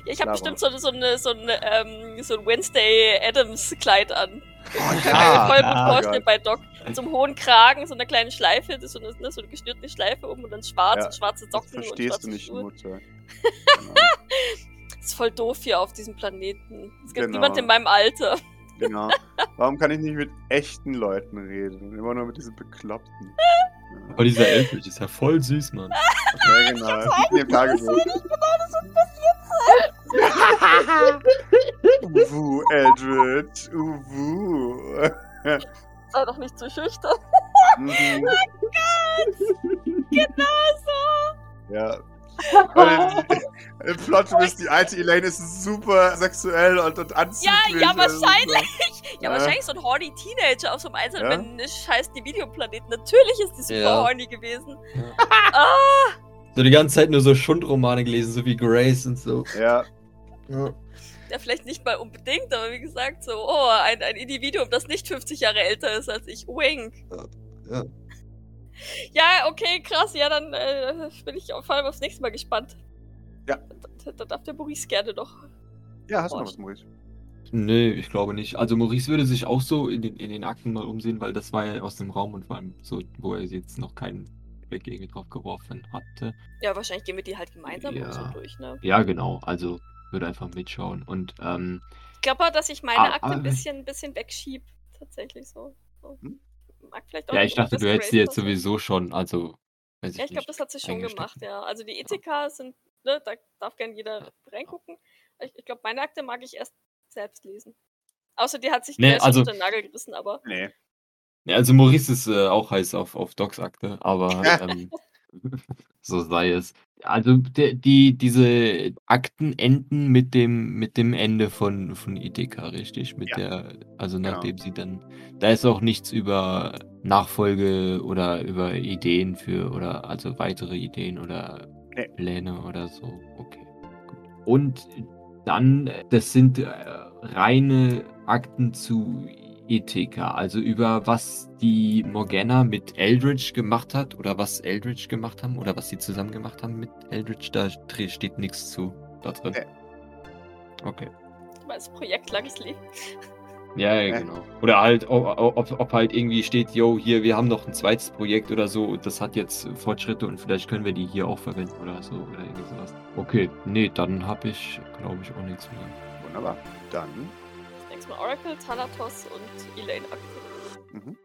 Ja, ich habe bestimmt so, so, eine, so, ein, ähm, so ein Wednesday Adams-Kleid an. Oh, Ich kann mir voll gut ja, vorstellen Gott. bei Doc. Mit so einem hohen Kragen, so einer kleinen Schleife, das ist so eine, ne, so eine geschnürte Schleife um und dann schwarz Ja, und schwarze Socken und verstehst schwarze du nicht, Schuhe. Mutter. Genau. Das ist voll doof hier auf diesem Planeten. Es gibt Genau. niemand in meinem Alter. Genau. Warum kann ich nicht mit echten Leuten reden? Immer nur mit diesen Bekloppten. Aber dieser Elfridge ist ja voll süß, Mann. Ja, genau. Das ist in dem Tagebuch. Uwu, Eldritch. Uwu. Sei doch nicht zu schüchtern. Mhm. Genau so. Ja. Im- Im Plot ist die alte Elaine ist super sexuell und, und anzüglich. ja, Also, wahrscheinlich. Ja, Ja. wahrscheinlich so ein horny Teenager auf so einem einsamen Ja. scheiß Dividium-Planeten. Natürlich ist die super Ja. horny gewesen. Ja. Ah, So die ganze Zeit nur so Schundromane gelesen, so wie Grace und so. Ja, Ja. ja, vielleicht nicht mal unbedingt, aber wie gesagt, so, oh, ein, ein Individuum, das nicht 50 Jahre älter ist als ich. Wink. Ja. Ja, okay, krass. Ja, dann äh, bin ich vor allem aufs nächste Mal gespannt. Ja. Da, da darf der Maurice gerne noch. ja, hast du noch was, Maurice? Nee, ich glaube nicht. Also Maurice würde sich auch so in den, in den Akten mal umsehen, weil das war ja aus dem Raum und vor allem so, wo er jetzt noch keinen Blick irgendwie drauf geworfen hatte. Ja, wahrscheinlich gehen wir die halt gemeinsam Ja. und so durch, ne? Ja, genau. Also würde einfach mitschauen. Und ähm, Ich glaube aber, dass ich meine Ah, Akte ein bisschen, ein bisschen wegschieb. Tatsächlich so. so. Hm? Mag vielleicht auch ja, ich dachte, du hättest die Grace jetzt sowieso schon. Also, weiß ich Ja, ich glaube, das hat sie schon gemacht, ja. Also die ETK sind, ne, da darf gern jeder reingucken. Ich, ich glaube, meine Akte mag ich erst selbst lesen. Außer die hat sich Nee, also- unter den Nagel gerissen, aber Nee. Ja, also Maurice ist äh, auch heiß auf, auf Docs Akte, aber Ja. ähm, so sei es. Also die, die, diese Akten enden mit dem, mit dem Ende von, von ITK, richtig? Mit Ja. der, also Genau. nachdem sie dann, da ist auch nichts über Nachfolge oder über Ideen für, oder also weitere Ideen oder Nee. Pläne oder so. Okay. Gut. Und dann, das sind äh, reine Akten zu ETK, also über was die Morgana mit Eldritch gemacht hat oder was Eldritch gemacht haben oder was sie zusammen gemacht haben mit Eldritch, da steht nichts zu da drin. Nee. Okay. weil das Projekt langes Leben. Ja, ja, genau. Oder halt, o- o- ob, ob halt irgendwie steht, yo, hier, wir haben noch ein zweites Projekt oder so, das hat jetzt Fortschritte und vielleicht können wir die hier auch verwenden oder so oder irgendwie sowas. Okay, nee, dann habe ich, glaube ich, auch nichts mehr. Wunderbar. Dann Das nächste Mal Oracle, Thanatos und Elaine Akte. mhm.